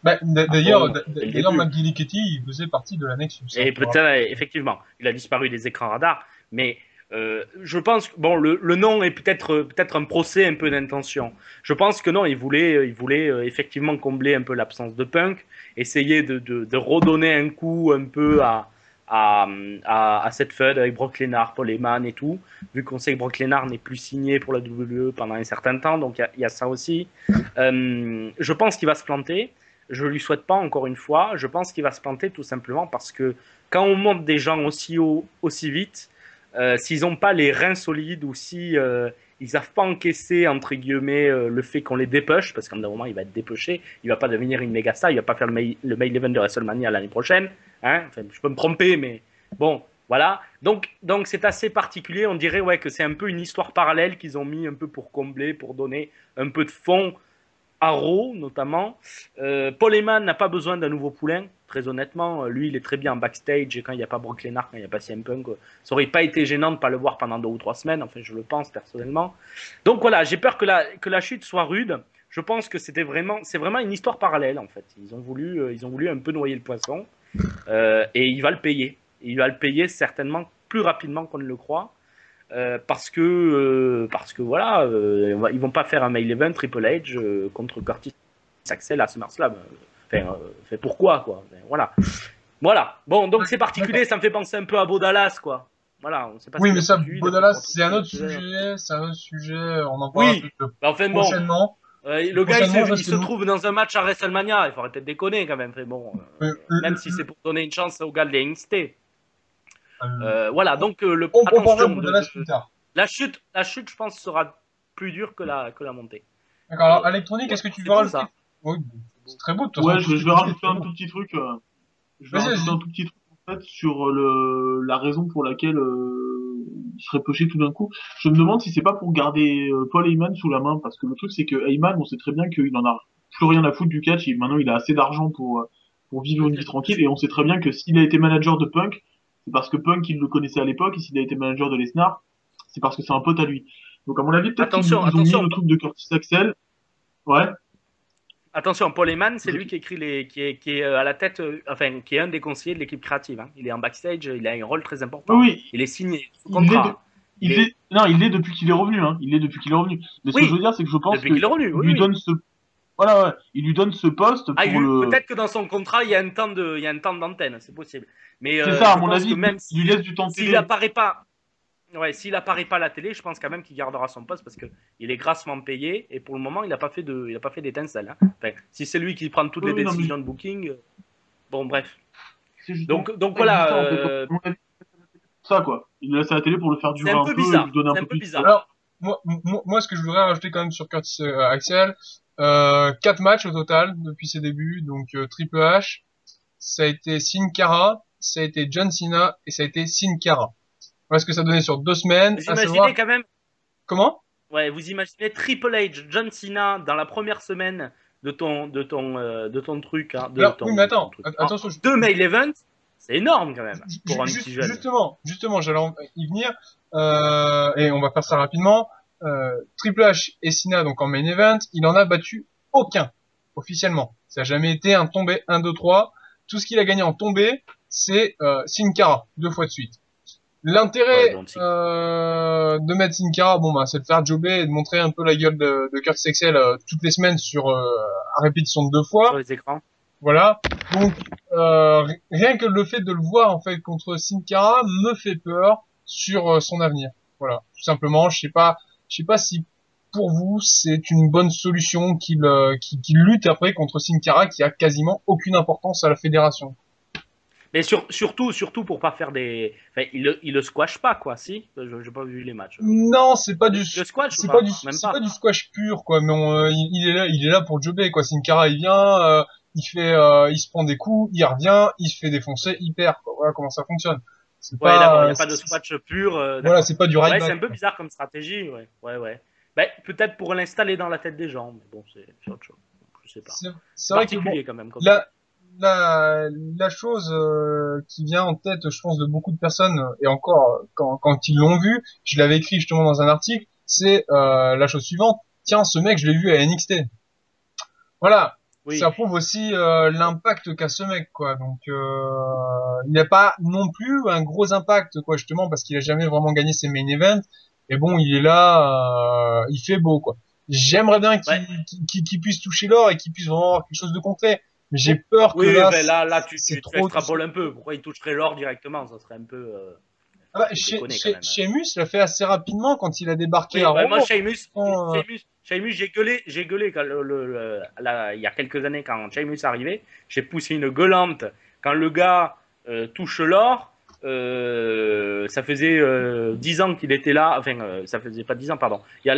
Bah, d'ailleurs, d'ailleurs, il faisait partie de la Nexus. hein, Et peut-être, effectivement, il a disparu des écrans radars, mais euh, je pense que bon, le, le nom est peut-être peut-être un procès un peu d'intention. Je pense que non, il voulait, il voulait effectivement combler un peu l'absence de Punk, essayer de, de, de redonner un coup un peu à, à, cette feud avec Brock Lesnar, Paul Heyman et tout, vu qu'on sait que Brock Lesnar n'est plus signé pour la WWE pendant un certain temps, donc il y a- ça aussi. Euh, je pense qu'il va se planter. Je lui souhaite pas encore une fois. Je pense qu'il va se planter tout simplement parce que quand on monte des gens aussi haut, aussi vite, euh, s'ils n'ont pas les reins solides ou si euh, ils savent pas encaisser entre guillemets euh, le fait qu'on les dépêche, parce qu'à un moment il va être dépêché, il va pas devenir une méga star, il va pas faire le main, le main event de WrestleMania l'année prochaine. Hein je peux me tromper, mais bon, voilà. Donc donc c'est assez particulier. On dirait ouais que c'est un peu une histoire parallèle qu'ils ont mis un peu pour combler, pour donner un peu de fond Raw notamment. Euh, Paul Heyman n'a pas besoin d'un nouveau poulain. Très honnêtement, euh, lui, il est très bien en backstage et quand il n'y a pas Brock Lesnar, quand il n'y a pas CM Punk, euh, ça aurait pas été gênant de pas le voir pendant deux ou trois semaines. Enfin, je le pense personnellement. Donc voilà, j'ai peur que la, que la chute soit rude. Je pense que c'était vraiment, c'est vraiment une histoire parallèle en fait. Ils ont voulu, ils ont voulu un peu noyer le poisson et il va le payer. Il va le payer certainement plus rapidement qu'on ne le croit. Euh, parce que euh, parce que voilà, euh, ils vont pas faire un mail event Triple H contre Curtis Axel à SummerSlam. Enfin, fait pourquoi quoi? Enfin, Voilà, voilà. Bon, donc c'est particulier, ça me fait penser un peu à Beau Dallas quoi. Voilà, on sait pas. Oui, mais ça, produit, Bodalas, c'est un autre sujet, c'est un autre sujet, on en parlera Oui. Bah, Enfin bon, prochainement. euh, le gars il, se, il trouve dans un match à WrestleMania, il faudrait peut-être déconner quand même. Fait bon, euh, Euh, même si c'est pour donner une chance au gars de la NXT. Euh, Euh, voilà, donc euh, le on attention de de- de- plus tard. la chute, la chute, je pense sera plus dure que la que la montée. D'accord, alors, Electronic, est-ce que tu veux rajouter ça. Oui, c'est très beau de Ouais, façon, je, vais rajouter un tout petit truc. euh, je vais rajouter un tout petit truc en fait sur le la raison pour laquelle euh, il serait poché tout d'un coup. Je me demande si c'est pas pour garder euh, Paul Heyman sous la main parce que le truc c'est que Heyman, on sait très bien qu'il en a plus rien à foutre du catch. Et maintenant, il a assez d'argent pour euh, pour vivre une vie tranquille et on sait très bien que s'il a été manager de Punk, c'est parce que Punk il le connaissait à l'époque et s'il a été manager de Lesnar, c'est parce que c'est un pote à lui. Donc à mon avis, peut-être qu'ils ont mis le truc de Curtis Axel. Ouais. Attention, Paul Heyman, c'est lui qui écrit les, qui est, qui est euh, à la tête, euh, enfin, qui est un des conseillers de l'équipe créative. hein. Il est en backstage, il a un rôle très important. Oui. Il est signé Il l'est contrat de- Il Il est- est, non, il l'est depuis qu'il est revenu, hein. Il l'est depuis qu'il est revenu. Mais ce Oui. que je veux dire, c'est que je pense depuis qu'il est revenu. qu'il Oui, lui oui. donne ce, voilà, ouais, il lui donne ce poste Ah, le, Peut-être que dans son contrat, il y a un temps de, il y a un temps d'antenne, c'est possible. Mais c'est euh, ça, à mon avis, que même il lui laisse du temps de s'il télé. apparaît pas, ouais, s'il apparaît pas à la télé, je pense quand même qu'il gardera son poste parce que il est grassement payé et pour le moment, il n'a pas fait de, il a pas fait d'étincelle. hein. Enfin, si c'est lui qui prend toutes Oui, les mais- décisions de booking, euh, bon, bref. Donc, donc voilà. ça, en fait, euh, ça, quoi. Il le laisse à la télé pour le faire durer un peu bizarre, et lui donner un c'est un peu bizarre. Alors, moi, moi, moi, ce que je voudrais rajouter quand même sur Curtis euh, Axel, euh, quatre matchs au total depuis ses débuts, donc euh, Triple H, ça a été Sin Cara, ça a été John Cena et ça a été Sin Cara. Voilà ce que ça donnait sur deux semaines. Vous à imaginez savoir quand même, comment? Ouais, vous imaginez Triple H, John Cena dans la première semaine de ton, de ton, euh, de ton truc, hein, de Alors, ton, Oui, mais attends, ton truc. att- attention. je- Deux mail events, c'est énorme quand même un petit jeune. Justement, justement, j'allais y venir, euh, et on va faire ça rapidement. Euh, Triple H et Cena, donc en main event, il en a battu aucun, officiellement. Ça n'a jamais été un tombé 1, 2, 3. Tout ce qu'il a gagné en tombé, c'est euh, Sin Cara, deux fois de suite. L'intérêt Ouais, euh, de mettre Sin Cara, bon bah, c'est de faire jobber et de montrer un peu la gueule de, de Curtis Axel euh, toutes les semaines sur euh, à répétition de deux fois. sur les écrans. Voilà. Donc euh, ri- rien que le fait de le voir en fait contre Sin Cara me fait peur sur euh, son avenir. Voilà, tout simplement. Je sais pas, je sais pas si pour vous c'est une bonne solution qu'il euh, qu'il qu'il lutte après contre Sin Cara qui a quasiment aucune importance à la fédération. Mais sur, surtout, surtout pour pas faire des. Enfin, il le, il le squash pas, quoi, si? J'ai pas vu les matchs. Non, c'est pas du Le squash c'est pas pas du Même c'est pas. pas du squash pur quoi mais on, euh, il, il est là il est là pour jobber quoi Sin Cara il vient euh, il fait euh, il se prend des coups il revient il se fait défoncer il perd quoi. voilà comment ça fonctionne c'est Ouais, il n'y a c'est- pas de squash pur. euh, voilà c'est pas du Ouais, right c'est back, un peu bizarre comme stratégie, ouais. Ouais, ouais. Ben, peut-être pour l'installer dans la tête des gens, mais bon, c'est c'est autre chose. Je sais pas. C'est- C'est c'est vrai que bon, quand même. Comme la, la, la chose euh, qui vient en tête, je pense, de beaucoup de personnes, et encore quand, quand ils l'ont vu, je l'avais écrit justement dans un article, c'est euh, la chose suivante. Tiens, ce mec, je l'ai vu à NXT. Voilà, oui. ça prouve aussi euh, l'impact qu'a ce mec, quoi. Donc, euh, il n'a pas non plus un gros impact, quoi, justement, parce qu'il a jamais vraiment gagné ses main events. Et bon, il est là, euh, il fait beau, quoi. J'aimerais bien qu'il Ouais. puisse toucher l'or et qu'il puisse vraiment avoir quelque chose de concret. Mais j'ai peur que Oui, là, ben là, là, tu, tu, trop- un peu. Pourquoi il toucherait l'or directement? Ça serait un peu. euh, Ah bah, chez, chez. Sheamus l'a fait assez rapidement quand il a débarqué Oui, à ouais, Raw. moi, Sheamus. Sheamus, j'ai gueulé, j'ai gueulé quand il y a quelques années quand Sheamus est arrivé. J'ai poussé une gueulante quand le gars euh, touche l'or. euh, ça faisait euh, 10 ans qu'il était là, enfin, euh, ça faisait pas 10 ans, pardon. Il,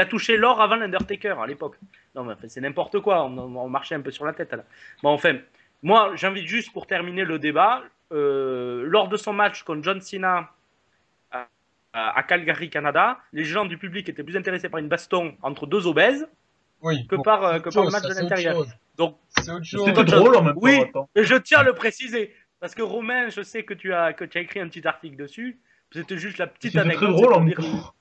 a touché l'or avant l'Undertaker à l'époque. Non, mais c'est n'importe quoi, on, marchait un peu sur la tête. Bon, enfin, moi, j'invite juste pour terminer le débat, lors de son match contre John Cena à, à Calgary, Canada, les gens du public étaient plus intéressés par une baston entre deux obèses Oui. que Bon, par, euh, que par le match ça, de l'intérieur. chose. Donc, C'est autre chose. C'était autre drôle en même temps. Oui. je tiens à le préciser, parce que Romain, je sais que tu as, que tu as écrit un petit article dessus. C'était juste la petite C'était très anecdote. drôle en même temps.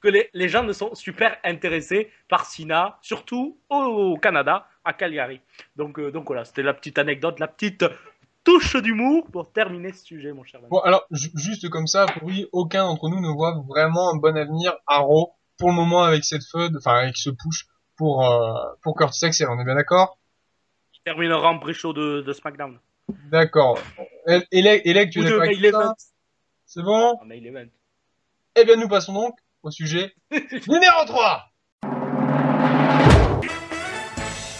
que les, les gens ne sont super intéressés par Sina, surtout au Canada, à Calgary. Donc, euh, donc voilà, c'était la petite anecdote, la petite touche d'humour pour terminer ce sujet, mon cher. Manu. Bon, alors, ju- juste comme ça, pour lui, aucun d'entre nous ne voit vraiment un bon avenir à Raw pour le moment avec cette feud, enfin avec ce push pour euh, pour Curtis Axel. On est bien d'accord? Terminera en pré-show de, de SmackDown. D'accord. El- Elec, Elec, tu es. C'est bon? Event. Eh bien, nous passons donc au sujet numéro 3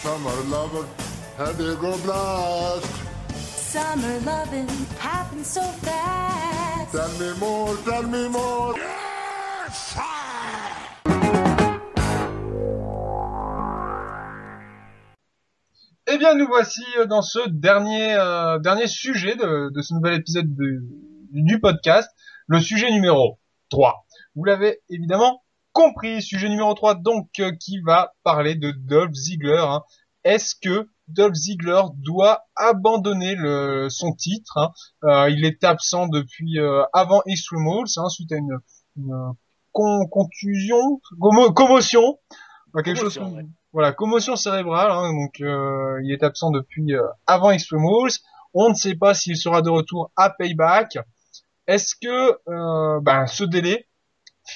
Summer loving, had to go blast. Summer loving so fast. Tell me more, tell me more. Eh bien, nous voici euh, dans ce dernier euh, dernier sujet de, de ce nouvel épisode de- du podcast, le sujet numéro 3. Vous l'avez évidemment compris, sujet numéro 3 donc euh, qui va parler de Dolph Ziggler. hein. Est-ce que Dolph Ziggler doit abandonner le, son titre hein Euh, Il est absent depuis euh, avant Extreme Rules hein, suite à une, une con- contusion, commo- commotion, Enfin, quelque chose Commotion, comme- ouais. voilà, commotion cérébrale, hein, donc euh, il est absent depuis euh, avant Extreme Rules. On ne sait pas s'il sera de retour à Payback. Est-ce que euh, ben, ce délai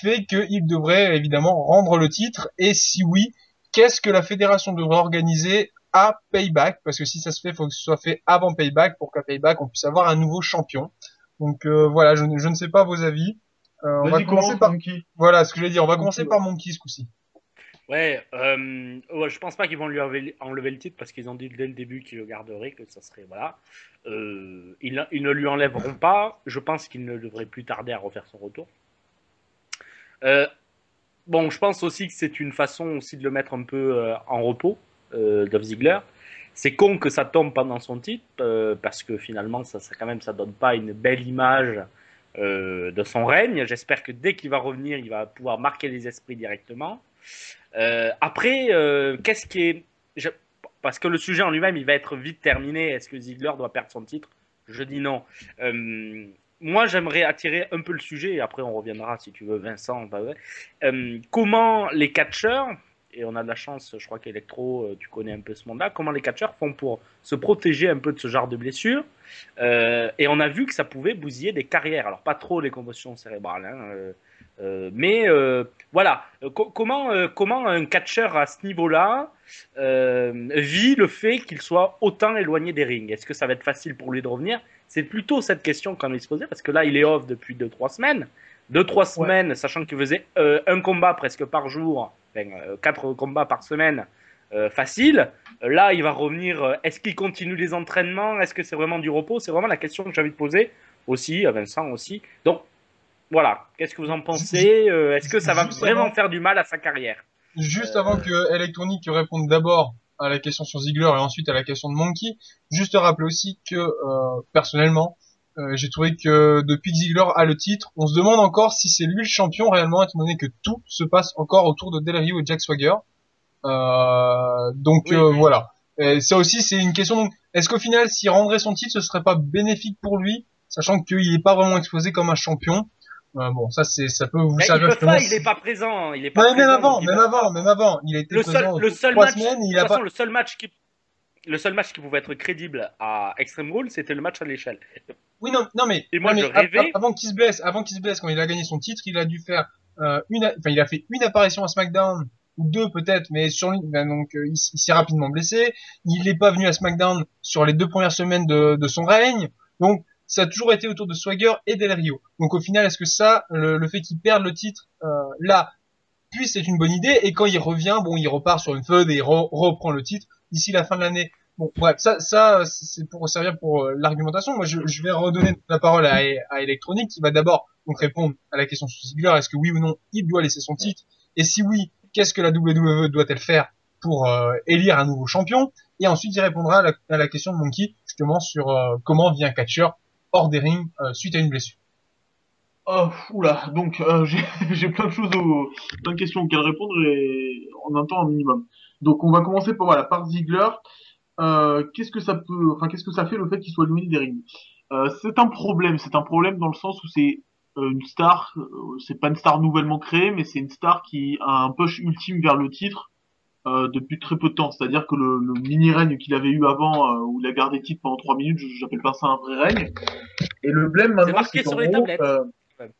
fait qu'il devrait évidemment rendre le titre? Et si oui, qu'est-ce que la fédération devrait organiser à Payback Parce que si ça se fait, il faut que ce soit fait avant Payback pour qu'à Payback on puisse avoir un nouveau champion. Donc euh, voilà, je, ne- je ne sais pas vos avis. Euh, on va commencer commence, par Monkey. voilà ce que je vais dire. On va commencer par Monkey ce coup-ci. Ouais, euh, ouais, je pense pas qu'ils vont lui enlever, enlever le titre parce qu'ils ont dit dès le début qu'ils le garderaient, que ça serait voilà. Euh, ils, ils ne lui enlèveront pas. Je pense qu'il ne devrait plus tarder à refaire son retour. Euh, bon, je pense aussi que c'est une façon aussi de le mettre un peu euh, en repos, euh, Dolph Ziggler. C'est con que ça tombe pendant son titre euh, parce que finalement, ça, ça quand même, ça donne pas une belle image euh, de son règne. J'espère que dès qu'il va revenir, il va pouvoir marquer les esprits directement. Euh, après, qu'est-ce qui est. Parce que le sujet en lui-même, il va être vite terminé. Est-ce que Ziggler doit perdre son titre? Je dis non. Moi, j'aimerais attirer un peu le sujet, et après on reviendra si tu veux, Vincent. bah comment les catcheurs, et on a de la chance, je crois qu'Electro, euh, tu connais un peu ce monde-là, comment les catcheurs font pour se protéger un peu de ce genre de blessures Euh, Et on a vu que ça pouvait bousiller des carrières. Alors, pas trop les commotions cérébrales, hein, euh, mais euh, voilà. Co- comment, euh, comment un catcheur à ce niveau-là vit le fait qu'il soit autant éloigné des rings? Est-ce que ça va être facile pour lui de revenir? C'est plutôt cette question qu'on va se poser parce que là, il est off depuis 2-3 semaines. 2-3 semaines, sachant qu'il faisait un combat presque par jour, enfin, euh, quatre combats par semaine, euh, facile. Euh, Là, il va revenir. euh, Est-ce qu'il continue les entraînements? Est-ce que c'est vraiment du repos? C'est vraiment la question que j'ai envie de poser aussi, à Vincent aussi. Donc, voilà. Qu'est-ce que vous en pensez Euh, Est-ce que ça va Juste vraiment avant- faire du mal à sa carrière? Juste Euh, avant que Electronic réponde d'abord à la question sur Ziggler et ensuite à la question de Monkey, juste rappeler aussi que euh, personnellement, euh, j'ai trouvé que depuis que Ziggler a le titre, on se demande encore si c'est lui le champion réellement, étant donné que tout se passe encore autour de Del Rio et Jack Swagger. Euh, donc Oui, euh, oui. voilà. Et ça aussi, c'est une question. Est-ce qu'au final, s'il rendrait son titre, ce serait pas bénéfique pour lui, sachant qu'il n'est pas vraiment exposé comme un champion? Euh, Bon, ça, c'est, ça peut vous Mais il servir. peut pas, justement il n'est pas présent. Il est pas Ouais, même présent, avant, donc il même va- avant, même avant. Il a été le présent seul, le seul match, semaines, il de a toute pas. façon, le seul match qui, le seul match qui pouvait être crédible à Extreme Rules, c'était le match à l'échelle. Oui, non, non mais, Et moi, non, je mais av- rêvais- av- avant qu'il se blesse, avant qu'il se blesse, quand il a gagné son titre, il a dû faire euh, une, enfin, il a fait une apparition à SmackDown ou deux peut-être, mais sur lui, ben, donc euh, il, s'est rapidement blessé. Il n'est pas venu à SmackDown sur les deux premières semaines de, de son règne, donc ça a toujours été autour de Swagger et Del Rio. Donc au final, est-ce que ça, le, le fait qu'il perde le titre euh, là, puis c'est une bonne idée, et quand il revient, bon, il repart sur une feud et il re- reprend le titre d'ici la fin de l'année. Bon, bref, ça, ça, c'est pour servir pour euh, l'argumentation. Moi, je, vais redonner la parole à, Electronic, qui va d'abord répondre à la question sur. Est-ce que oui ou non, il doit laisser son titre? Et si oui, qu'est-ce que la WWE doit-elle faire pour euh, élire un nouveau champion? Et ensuite, il répondra à la, question de Monkey, justement, sur euh, comment vient un catcheur hors des rings suite à une blessure. Oh, oula, donc j'ai plein de choses, au, plein de questions auxquelles répondre et en un temps un minimum. Donc on va commencer par voilà par Ziggler. euh, qu'est-ce que ça peut, enfin, qu'est-ce que ça fait le fait qu'il soit éloigné des rings? Euh, C'est un problème. C'est un problème dans le sens où c'est euh, une star. c'est pas une star nouvellement créée, mais c'est une star qui a un push ultime vers le titre euh, depuis très peu de temps. C'est-à-dire que le, le mini règne qu'il avait eu avant, euh, où il a gardé le titre pendant trois minutes, je- j'appelle pas ça un vrai règne. Et le blême maintenant, marqué c'est qu'en sur les gros, tablettes. Ouais.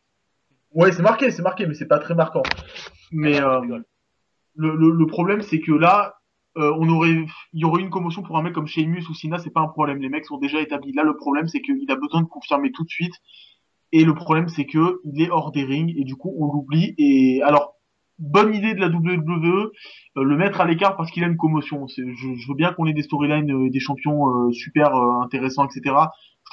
Ouais, c'est marqué, c'est marqué, mais c'est pas très marquant. Mais Ah, euh, je rigole. Le, le, le problème, c'est que là, euh, on aurait, il y aurait une commotion pour un mec comme Sheamus ou Sina, c'est pas un problème. Les mecs sont déjà établis. Là, le problème, c'est qu'il a besoin de confirmer tout de suite. Et le problème, c'est que il est hors des rings et du coup, on l'oublie. Et alors, bonne idée de la WWE, euh, le mettre à l'écart parce qu'il a une commotion. Je, je veux bien qu'on ait des storylines, euh, des champions euh, super euh, intéressants, etc.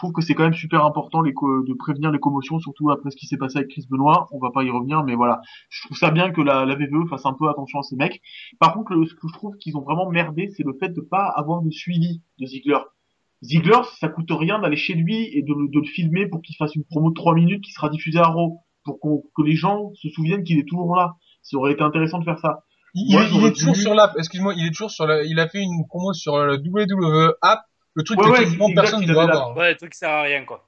Je trouve que c'est quand même super important les de prévenir les commotions, surtout après ce qui s'est passé avec Chris Benoit. On va pas y revenir, mais voilà. Je trouve ça bien que la, la VVE fasse un peu attention à ces mecs. Par contre, le- ce que je trouve qu'ils ont vraiment merdé, c'est le fait de pas avoir de suivi de Ziggler. Ziggler, ça coûte rien d'aller chez lui et de, le- de le filmer pour qu'il fasse une promo de 3 minutes qui sera diffusée à Raw, pour que les gens se souviennent qu'il est toujours là. Ça aurait été intéressant de faire ça. Il, Moi, il est- il j'aurais est toujours sur l'app, excuse-moi, il est toujours sur la, il a fait une promo sur le WWE app, le truc Ouais, que ouais, quasiment personne il ne doit avoir. Ouais, le truc sert à rien, quoi.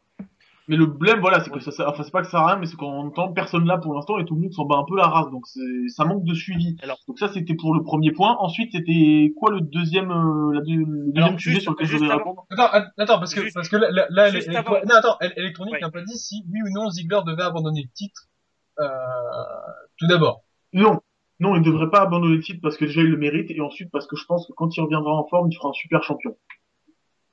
Mais le blême, voilà, c'est que ça, ça- enfin, c'est pas que ça sert à rien, mais c'est même temps, personne là pour l'instant et tout le monde s'en bat un peu la race, donc c'est, ça manque de suivi. Alors- donc ça, c'était pour le premier point. Ensuite, c'était quoi le deuxième, euh, la deux- le deuxième Alors, sujet juste- sur lequel je voulais répondre Attends, att- attends, parce que, Juste- parce que là, là, avant- non, attends, Ouais. n'a pas dit si oui ou non Ziggler devait abandonner le titre, euh, tout d'abord. Non, non, il devrait pas abandonner le titre parce que déjà il le mérite et ensuite parce que je pense que quand il reviendra en forme, il fera un super champion.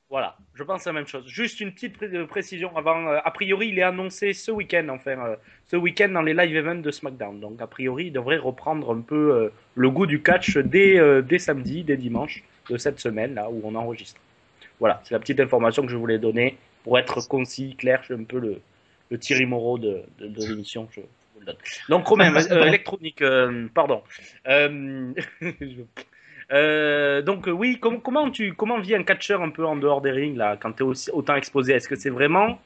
Voilà, je pense la même chose. Juste une petite pré- euh, précision avant. euh, a priori, il est annoncé ce week-end, enfin, euh, ce week-end dans les live events de SmackDown. Donc, a priori, il devrait reprendre un peu euh, le goût du catch dès, dès samedi, dès dimanche de cette semaine, là où on enregistre. Voilà, c'est la petite information que je voulais donner pour être concis, clair. Je suis un peu le, le Thierry Moreau de, de, de l'émission. Je vous le donne. Donc, Romain, électronique, pardon. Euh, euh, donc euh, oui, com- comment tu comment vit un catcheur un peu en dehors des rings là quand tu es aussi, autant exposé? Est-ce que c'est vraiment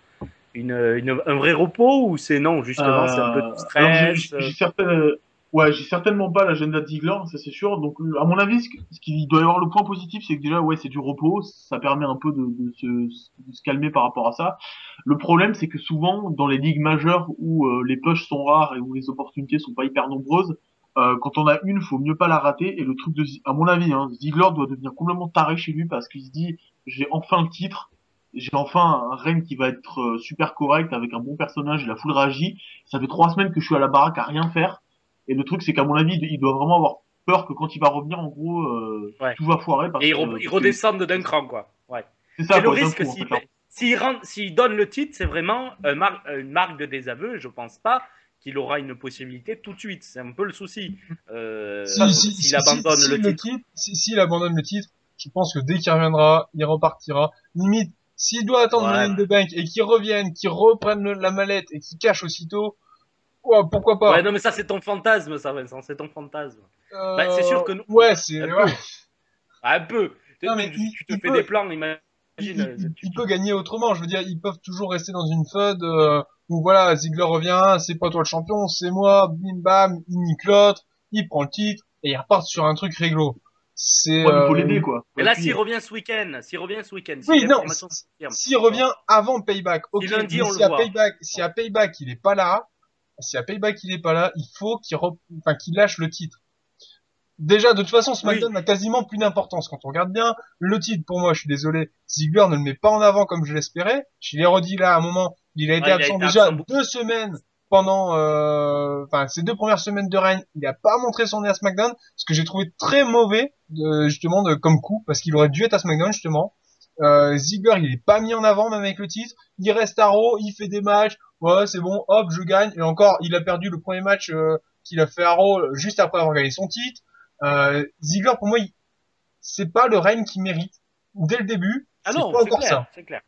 une, une- un vrai repos ou c'est non justement c'est un peu de Euh, stress j'ai- euh, ouais, j'ai certainement pas l'agenda de Ziggler, ça c'est sûr. Donc, euh, à mon avis, ce, que- ce qui doit y avoir le point positif, c'est que déjà, ouais, c'est du repos, ça permet un peu de, de se, de se calmer par rapport à ça. Le problème, c'est que souvent, dans les ligues majeures où euh, les pushs sont rares et où les opportunités sont pas hyper nombreuses, euh, quand on a une, faut mieux pas la rater. Et le truc de, à mon avis, hein, Ziggler doit devenir complètement taré chez lui parce qu'il se dit, j'ai enfin le titre, j'ai enfin un règne qui va être euh, super correct avec un bon personnage et la foule réagit. Ça fait trois semaines que je suis à la baraque à rien faire. Et le truc, c'est qu'à mon avis, il doit vraiment avoir peur que quand il va revenir, en gros, euh, Ouais. tout va foirer. Parce et que- re- que- redescendent d'un cran quoi. Ouais. C'est ça, le risque en fait, hein. s'il s'il donne le titre, c'est vraiment un mar- une marque de désaveu. Je pense pas qu'il aura une possibilité tout de suite. C'est un peu le souci. Euh, Si, si, s'il si, abandonne si, le titre. si, s'il abandonne le titre, je pense que dès qu'il reviendra, il repartira. Limite, s'il doit attendre. Money in the Bank et qu'il revienne, qu'il reprenne le- la mallette et qu'il cache aussitôt, pourquoi pas. Ouais, non mais ça c'est ton fantasme, ça Vincent, c'est ton fantasme. Euh, bah, c'est sûr que nous- Ouais, c'est, Un peu. Un Non, mais tu, il- tu te fais peut- des plans, imagine. il, euh, il- tu- il peut gagner autrement. Je veux dire, ils peuvent toujours rester dans une feud euh, où voilà, Ziggler revient, c'est pas toi le champion, c'est moi, bim bam, il nique l'autre, il prend le titre et il repart sur un truc réglo. C'est Ouais, faut euh, l'aider, quoi. Faut Mais là, s'il revient ce week-end, s'il revient ce week-end, si Oui, non. S'il revient avant Payback, ok. lundi, on si le à voit. Payback, si à Payback il est pas là, si à Payback il est pas là, il faut qu'il rep- enfin qu'il lâche le titre. Déjà, de toute façon, SmackDown n'a quasiment plus d'importance quand on regarde bien. Le titre, pour moi, je suis désolé, Ziggler ne le met pas en avant comme je l'espérais. Je l'ai redit là à un moment, il a été Ouais, il a absent été déjà absent deux semaines pendant, euh, enfin, ces deux premières semaines de règne. Il a pas montré son nez à SmackDown, ce que j'ai trouvé très mauvais, de, justement, de, comme coup, parce qu'il aurait dû être à SmackDown, justement. Euh, Ziggler, il est pas mis en avant, même avec le titre. Il reste à Raw, il fait des matchs. Ouais, c'est bon, hop, je gagne. Et encore, il a perdu le premier match euh, qu'il a fait à Raw juste après avoir gagné son titre. Euh, Ziggler, pour moi, il... c'est pas le règne qu'il mérite. Dès le début, Ah c'est non, pas encore clair, ça. c'est clair.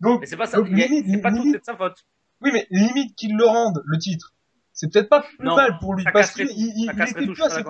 Donc, Mais c'est pas ça, donc, limite- c'est pas limite- sa faute. oui, mais limite qu'il le rende, le titre. C'est peut-être pas plus Non, mal pour lui, parce qu'il il, était tout, plus assez.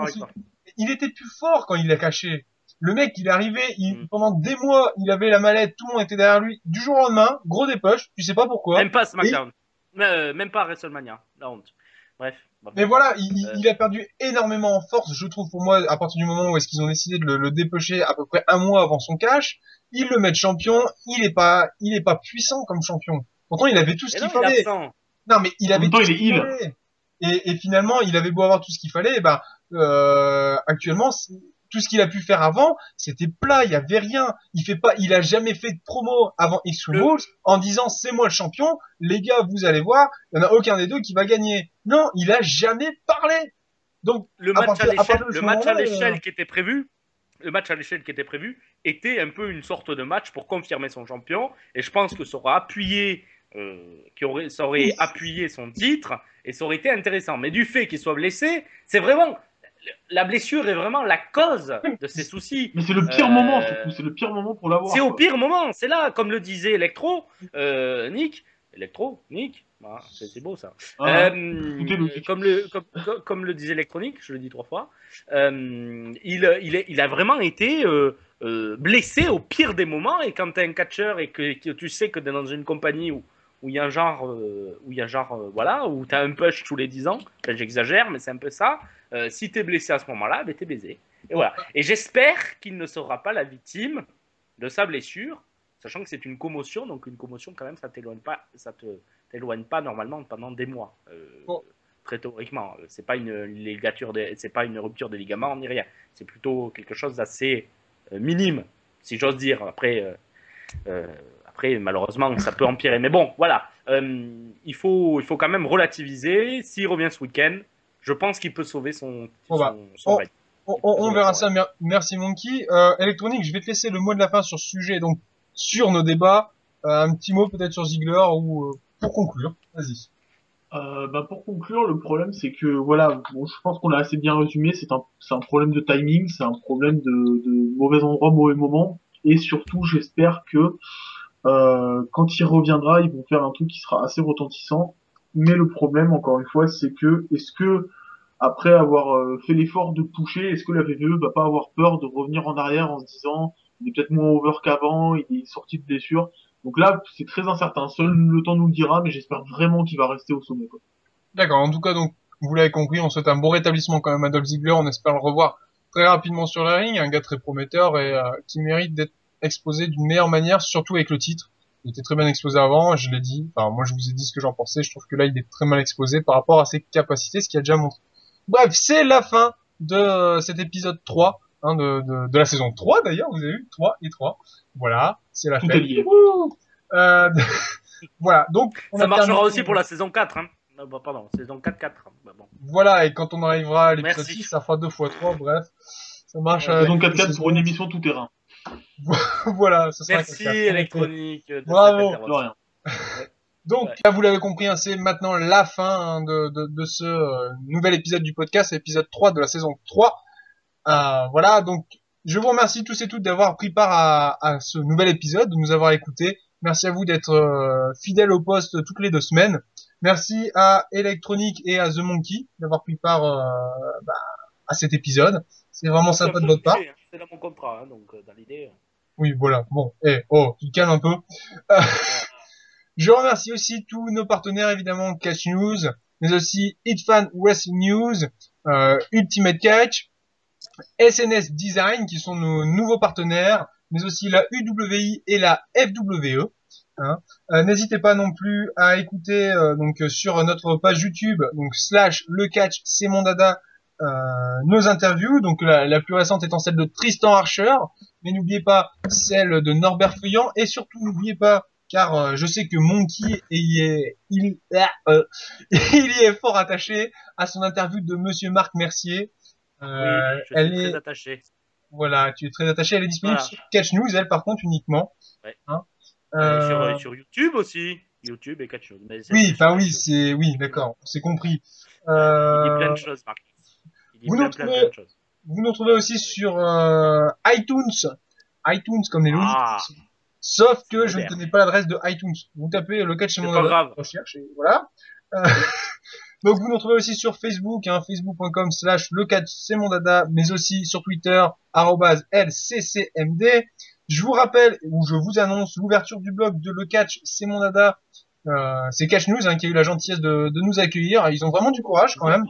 Il était plus fort quand il l'a caché. Le mec, il est arrivé, il, Mm. pendant des mois, il avait la mallette, tout le monde était derrière lui. Du jour au lendemain, gros des poches, tu sais pas pourquoi. Même pas SmackDown. Euh, même pas WrestleMania, la honte. Bref. Mais voilà, il, il- Euh. il a perdu énormément en force, je trouve, pour moi, à partir du moment où est-ce qu'ils ont décidé de le, le dépêcher à peu près un mois avant son cash. Ils le mettent champion, il est pas, il est pas puissant comme champion. Pourtant, il avait tout ce qu'il fallait. Non, mais il En avait temps, tout il ce est qu'il fallait. Et, et finalement, il avait beau avoir tout ce qu'il fallait, et ben, euh, actuellement, tout ce qu'il a pu faire avant, c'était plat, il y avait rien. Il fait pas, il a jamais fait de promo avant X Le- en disant c'est moi le champion, les gars, vous allez voir, il y en a aucun des deux qui va gagner. Non, il a jamais parlé. Donc, Le À match partir- à l'échelle, de ce le match à moment-là, l'échelle euh, qui était prévu, le match à l'échelle qui était prévu était un peu une sorte de match pour confirmer son champion. Et je pense que ça aurait appuyé, euh, qui aurait, ça aurait appuyé son titre et ça aurait été intéressant. Mais du fait qu'il soit blessé, c'est vraiment la blessure est vraiment la cause de ses soucis. Mais c'est le pire Euh, moment, surtout. C'est le pire moment pour l'avoir. C'est au pire moment, c'est là, comme le disait Electro, euh, Nick. Electro, Nick, Ah, c'est beau ça. Ah, Euh, est logique. comme, le, comme, comme- comme le disait Electronic, je le dis trois fois, euh, il, il, est- il a vraiment été euh, euh, blessé au pire des moments. Et quand tu es un catcheur et que, que tu sais que tu es dans une compagnie où où il y a un genre, euh, où il y a un genre euh, voilà, où tu as un push tous les 10 ans, Enfin, j'exagère, mais c'est un peu ça. Euh, si tu es blessé à ce moment-là, ben, tu es baisé. Et voilà. Et j'espère qu'il ne sera pas la victime de sa blessure, sachant que c'est une commotion, donc une commotion quand même, ça t'éloigne pas, ça te t'éloigne pas normalement pendant des mois. euh, Bon. Très théoriquement, c'est pas une ligature, c'est pas une rupture de ligament ni rien. C'est plutôt quelque chose d'assez minime, si j'ose dire. Après, euh, après malheureusement, ça peut empirer. Mais bon, voilà. Euh, il faut, il faut quand même relativiser. S'il revient ce week-end, je pense qu'il peut sauver son, Bon, son, son on-. On, verra ça. Mer- Merci Monkey. Euh, Electronic, je vais te laisser le mot de la fin sur ce sujet, donc sur nos débats. Euh, un petit mot peut-être sur Ziggler ou euh, pour conclure. Vas-y. Euh, bah pour conclure, le problème c'est que voilà, bon, je pense qu'on l'a assez bien résumé. C'est un, c'est un problème de timing, c'est un problème de, de mauvais endroit, mauvais moment, et surtout j'espère que euh, quand il reviendra, ils vont faire un truc qui sera assez retentissant. Mais le problème, encore une fois, c'est que est-ce que après avoir euh, fait l'effort de toucher, est-ce que la VVE va pas avoir peur de revenir en arrière en se disant il est peut-être moins over qu'avant, il est sorti de blessure. Donc là, c'est très incertain. Seul le temps nous le dira, mais j'espère vraiment qu'il va rester au sommet. D'accord. En tout cas, donc vous l'avez compris, on souhaite un bon rétablissement quand même à Dolph Ziggler. On espère le revoir très rapidement sur le ring. Un gars très prometteur et euh, qui mérite d'être exposé d'une meilleure manière, surtout avec le titre. Il était très bien exposé avant, je l'ai dit. Enfin, moi, je vous ai dit ce que j'en pensais. Je trouve que là, il est très mal exposé par rapport à ses capacités, ce qu'il a déjà montré. Bref, c'est la fin de euh, cet épisode 3, hein, de, de, de la saison 3 d'ailleurs. Vous avez vu 3 et 3. Voilà, c'est la Tout est fête. lié. Wouh Euh, voilà, donc on Ça a marchera terminé- aussi pour la saison 4. Hein. Non, bah, pardon, saison 4-4. Bah, bon. Voilà, et quand on arrivera à l'épisode Merci. 6, ça fera 2 fois 3, bref. Ça marche. Euh, Saison toutes les 4-4 pour une émission tout terrain. voilà, ça sera Merci 4-4. électronique. de Bravo. Donc, Ouais. là, vous l'avez compris, hein, c'est maintenant la fin hein, de, de, de ce euh, nouvel épisode du podcast, épisode 3 de la saison 3. Euh, voilà, donc je vous remercie tous et toutes d'avoir pris part à, à ce nouvel épisode, de nous avoir écoutés. Merci à vous d'être euh, fidèles au poste toutes les deux semaines. Merci à Electronic et à The Monkey d'avoir pris part euh, bah, à cet épisode. C'est vraiment sympa de votre part. hein. C'est dans mon contrat, hein, donc euh, dans l'idée. euh. Oui, voilà. Bon, eh, oh, tu te calmes un peu. Euh, je remercie aussi tous nos partenaires, évidemment, Catch News, mais aussi Hitfan Wrestling News, euh, Ultimate Catch, SNS Design, qui sont nos nouveaux partenaires, mais aussi la UWI et la FWE. hein. N'hésitez pas non plus à écouter donc sur notre page YouTube, donc slash le catch c'est mon dada, nos interviews. Donc la, la plus récente étant celle de Tristan Archer, mais n'oubliez pas celle de Norbert Feuillant et surtout n'oubliez pas car euh, je sais que Monkey y est il, ah, euh, il y est fort attaché à son interview de Monsieur Marc Mercier. Euh, oui, je elle suis est très attaché. voilà, tu es très attaché. Elle est disponible Voilà. sur Catch News, elle par contre uniquement. Ouais. Hein Euh, Euh, sur, euh, sur YouTube aussi. YouTube et Catch News. Mais oui, sur oui, c'est oui, d'accord, c'est compris. Il Euh, dit plein de choses, Marc. Il dit vous plein, nous plein, trouvez- plein de choses. Vous nous retrouvez aussi sur euh, iTunes, iTunes comme les loups. Ah. Sauf que je ne connais pas l'adresse de iTunes. Vous tapez le catch C'est mon recherche et voilà. Euh, Donc vous nous retrouvez aussi sur Facebook, hein, facebook.com slash le catch c'est mon dada, mais aussi sur Twitter, arrobase LCCMD. Je vous rappelle, ou je vous annonce l'ouverture du blog de Le Catch, c'est mon dada, Euh, c'est Catch News hein, qui a eu la gentillesse de, de nous accueillir. Ils ont vraiment du courage quand même.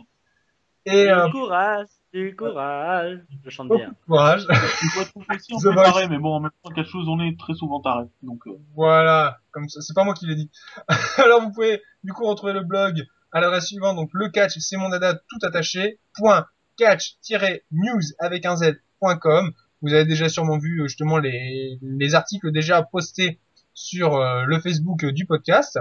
Et euh, Du courage, du courage. Je chante bien. courage. Aussi, Voice. taré, mais bon, en même temps, quelque chose, on est très souvent taré. Donc, euh, Voilà, comme ça, c'est pas moi qui l'ai dit. Alors vous pouvez du coup retrouver le blog à l'adresse suivante, donc le catch, c'est mon dada tout attaché, point catch-news avec un z.com. Vous avez déjà sûrement vu justement les, les articles déjà postés sur euh, le Facebook du podcast.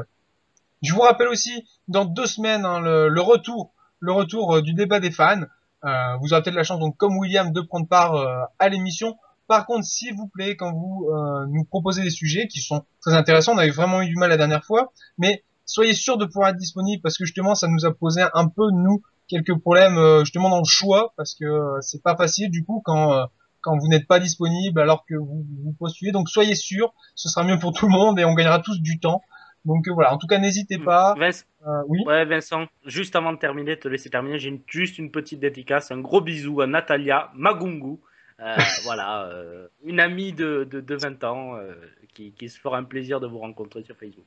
Je vous rappelle aussi dans deux semaines hein, le, le retour, le retour euh, du débat des fans. Euh, vous aurez peut-être la chance donc comme William de prendre part euh, à l'émission. Par contre, s'il vous plaît, quand vous nous proposez des sujets qui sont très intéressants, on avait vraiment eu du mal la dernière fois, mais soyez sûr de pouvoir être disponible parce que justement, ça nous a posé un peu nous quelques problèmes justement dans le choix parce que c'est pas facile du coup quand quand vous n'êtes pas disponible alors que vous vous postulez. Donc soyez sûr, ce sera mieux pour tout le monde et on gagnera tous du temps. Donc euh, voilà. En tout cas, n'hésitez pas. Vince- Euh, oui. Ouais, Vincent, juste avant de terminer, te laisser terminer, j'ai juste une petite dédicace, un gros bisou à Natalia Magungu. Euh, voilà, euh, une amie de, de, de 20 ans euh, qui, qui se fera un plaisir de vous rencontrer sur Facebook.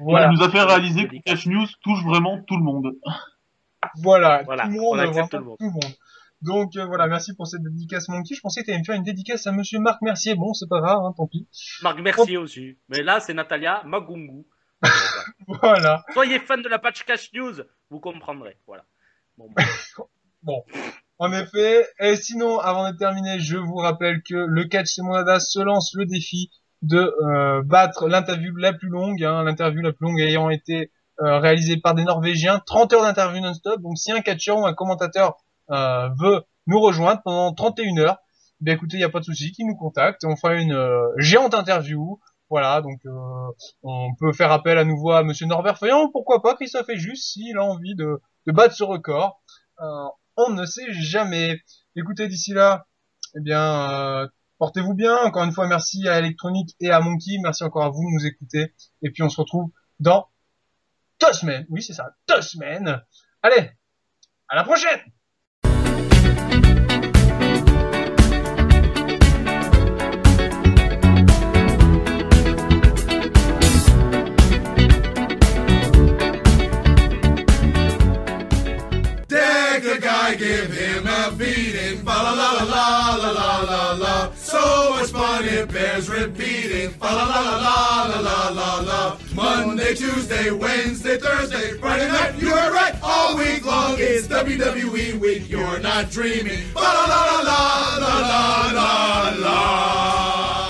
Voilà. il nous a fait réaliser que. Catch News touche vraiment tout le monde. Voilà, Voilà, tout le on monde, accepte vraiment tout le monde. tout le monde. Donc euh, voilà, merci pour cette dédicace Monkey. Je pensais que tu allais me faire une dédicace à Monsieur Marc Mercier. Bon, c'est pas grave, hein, tant pis. Marc Mercier aussi. Mais là, c'est Natalia Magungu. Voilà. Soyez fan de la patch Cash News, vous comprendrez. Voilà. Bon, bon. En effet. Et sinon, avant de terminer, je vous rappelle que le catch Semonada se lance le défi de euh, battre l'interview la plus longue, hein, l'interview la plus longue ayant été euh, réalisée par des Norvégiens, 30 heures d'interview non-stop. Donc si un catcheur ou un commentateur euh, veut nous rejoindre pendant 31 heures, ben écoutez, il n'y a pas de souci, qu'il nous contacte, on fera une géante interview. Voilà, donc euh, on peut faire appel à nouveau à Monsieur Norbert Feuillant, pourquoi pas Christophe est juste s'il a envie de, battre ce record. Euh, on ne sait jamais. Écoutez, d'ici là, eh bien, euh, portez-vous bien. Encore une fois, merci à Electronic et à Monkey. Merci encore à vous de nous écouter. Et puis, on se retrouve dans deux semaines. Oui, c'est ça, deux semaines. Allez, à la prochaine la la la. So much fun it bears repeating. Fa la la la la la la la. Monday, Tuesday, Wednesday, Thursday, Friday night. You are right. All week long it's WWE week. You're Not Dreaming. Fa la la la la la la la.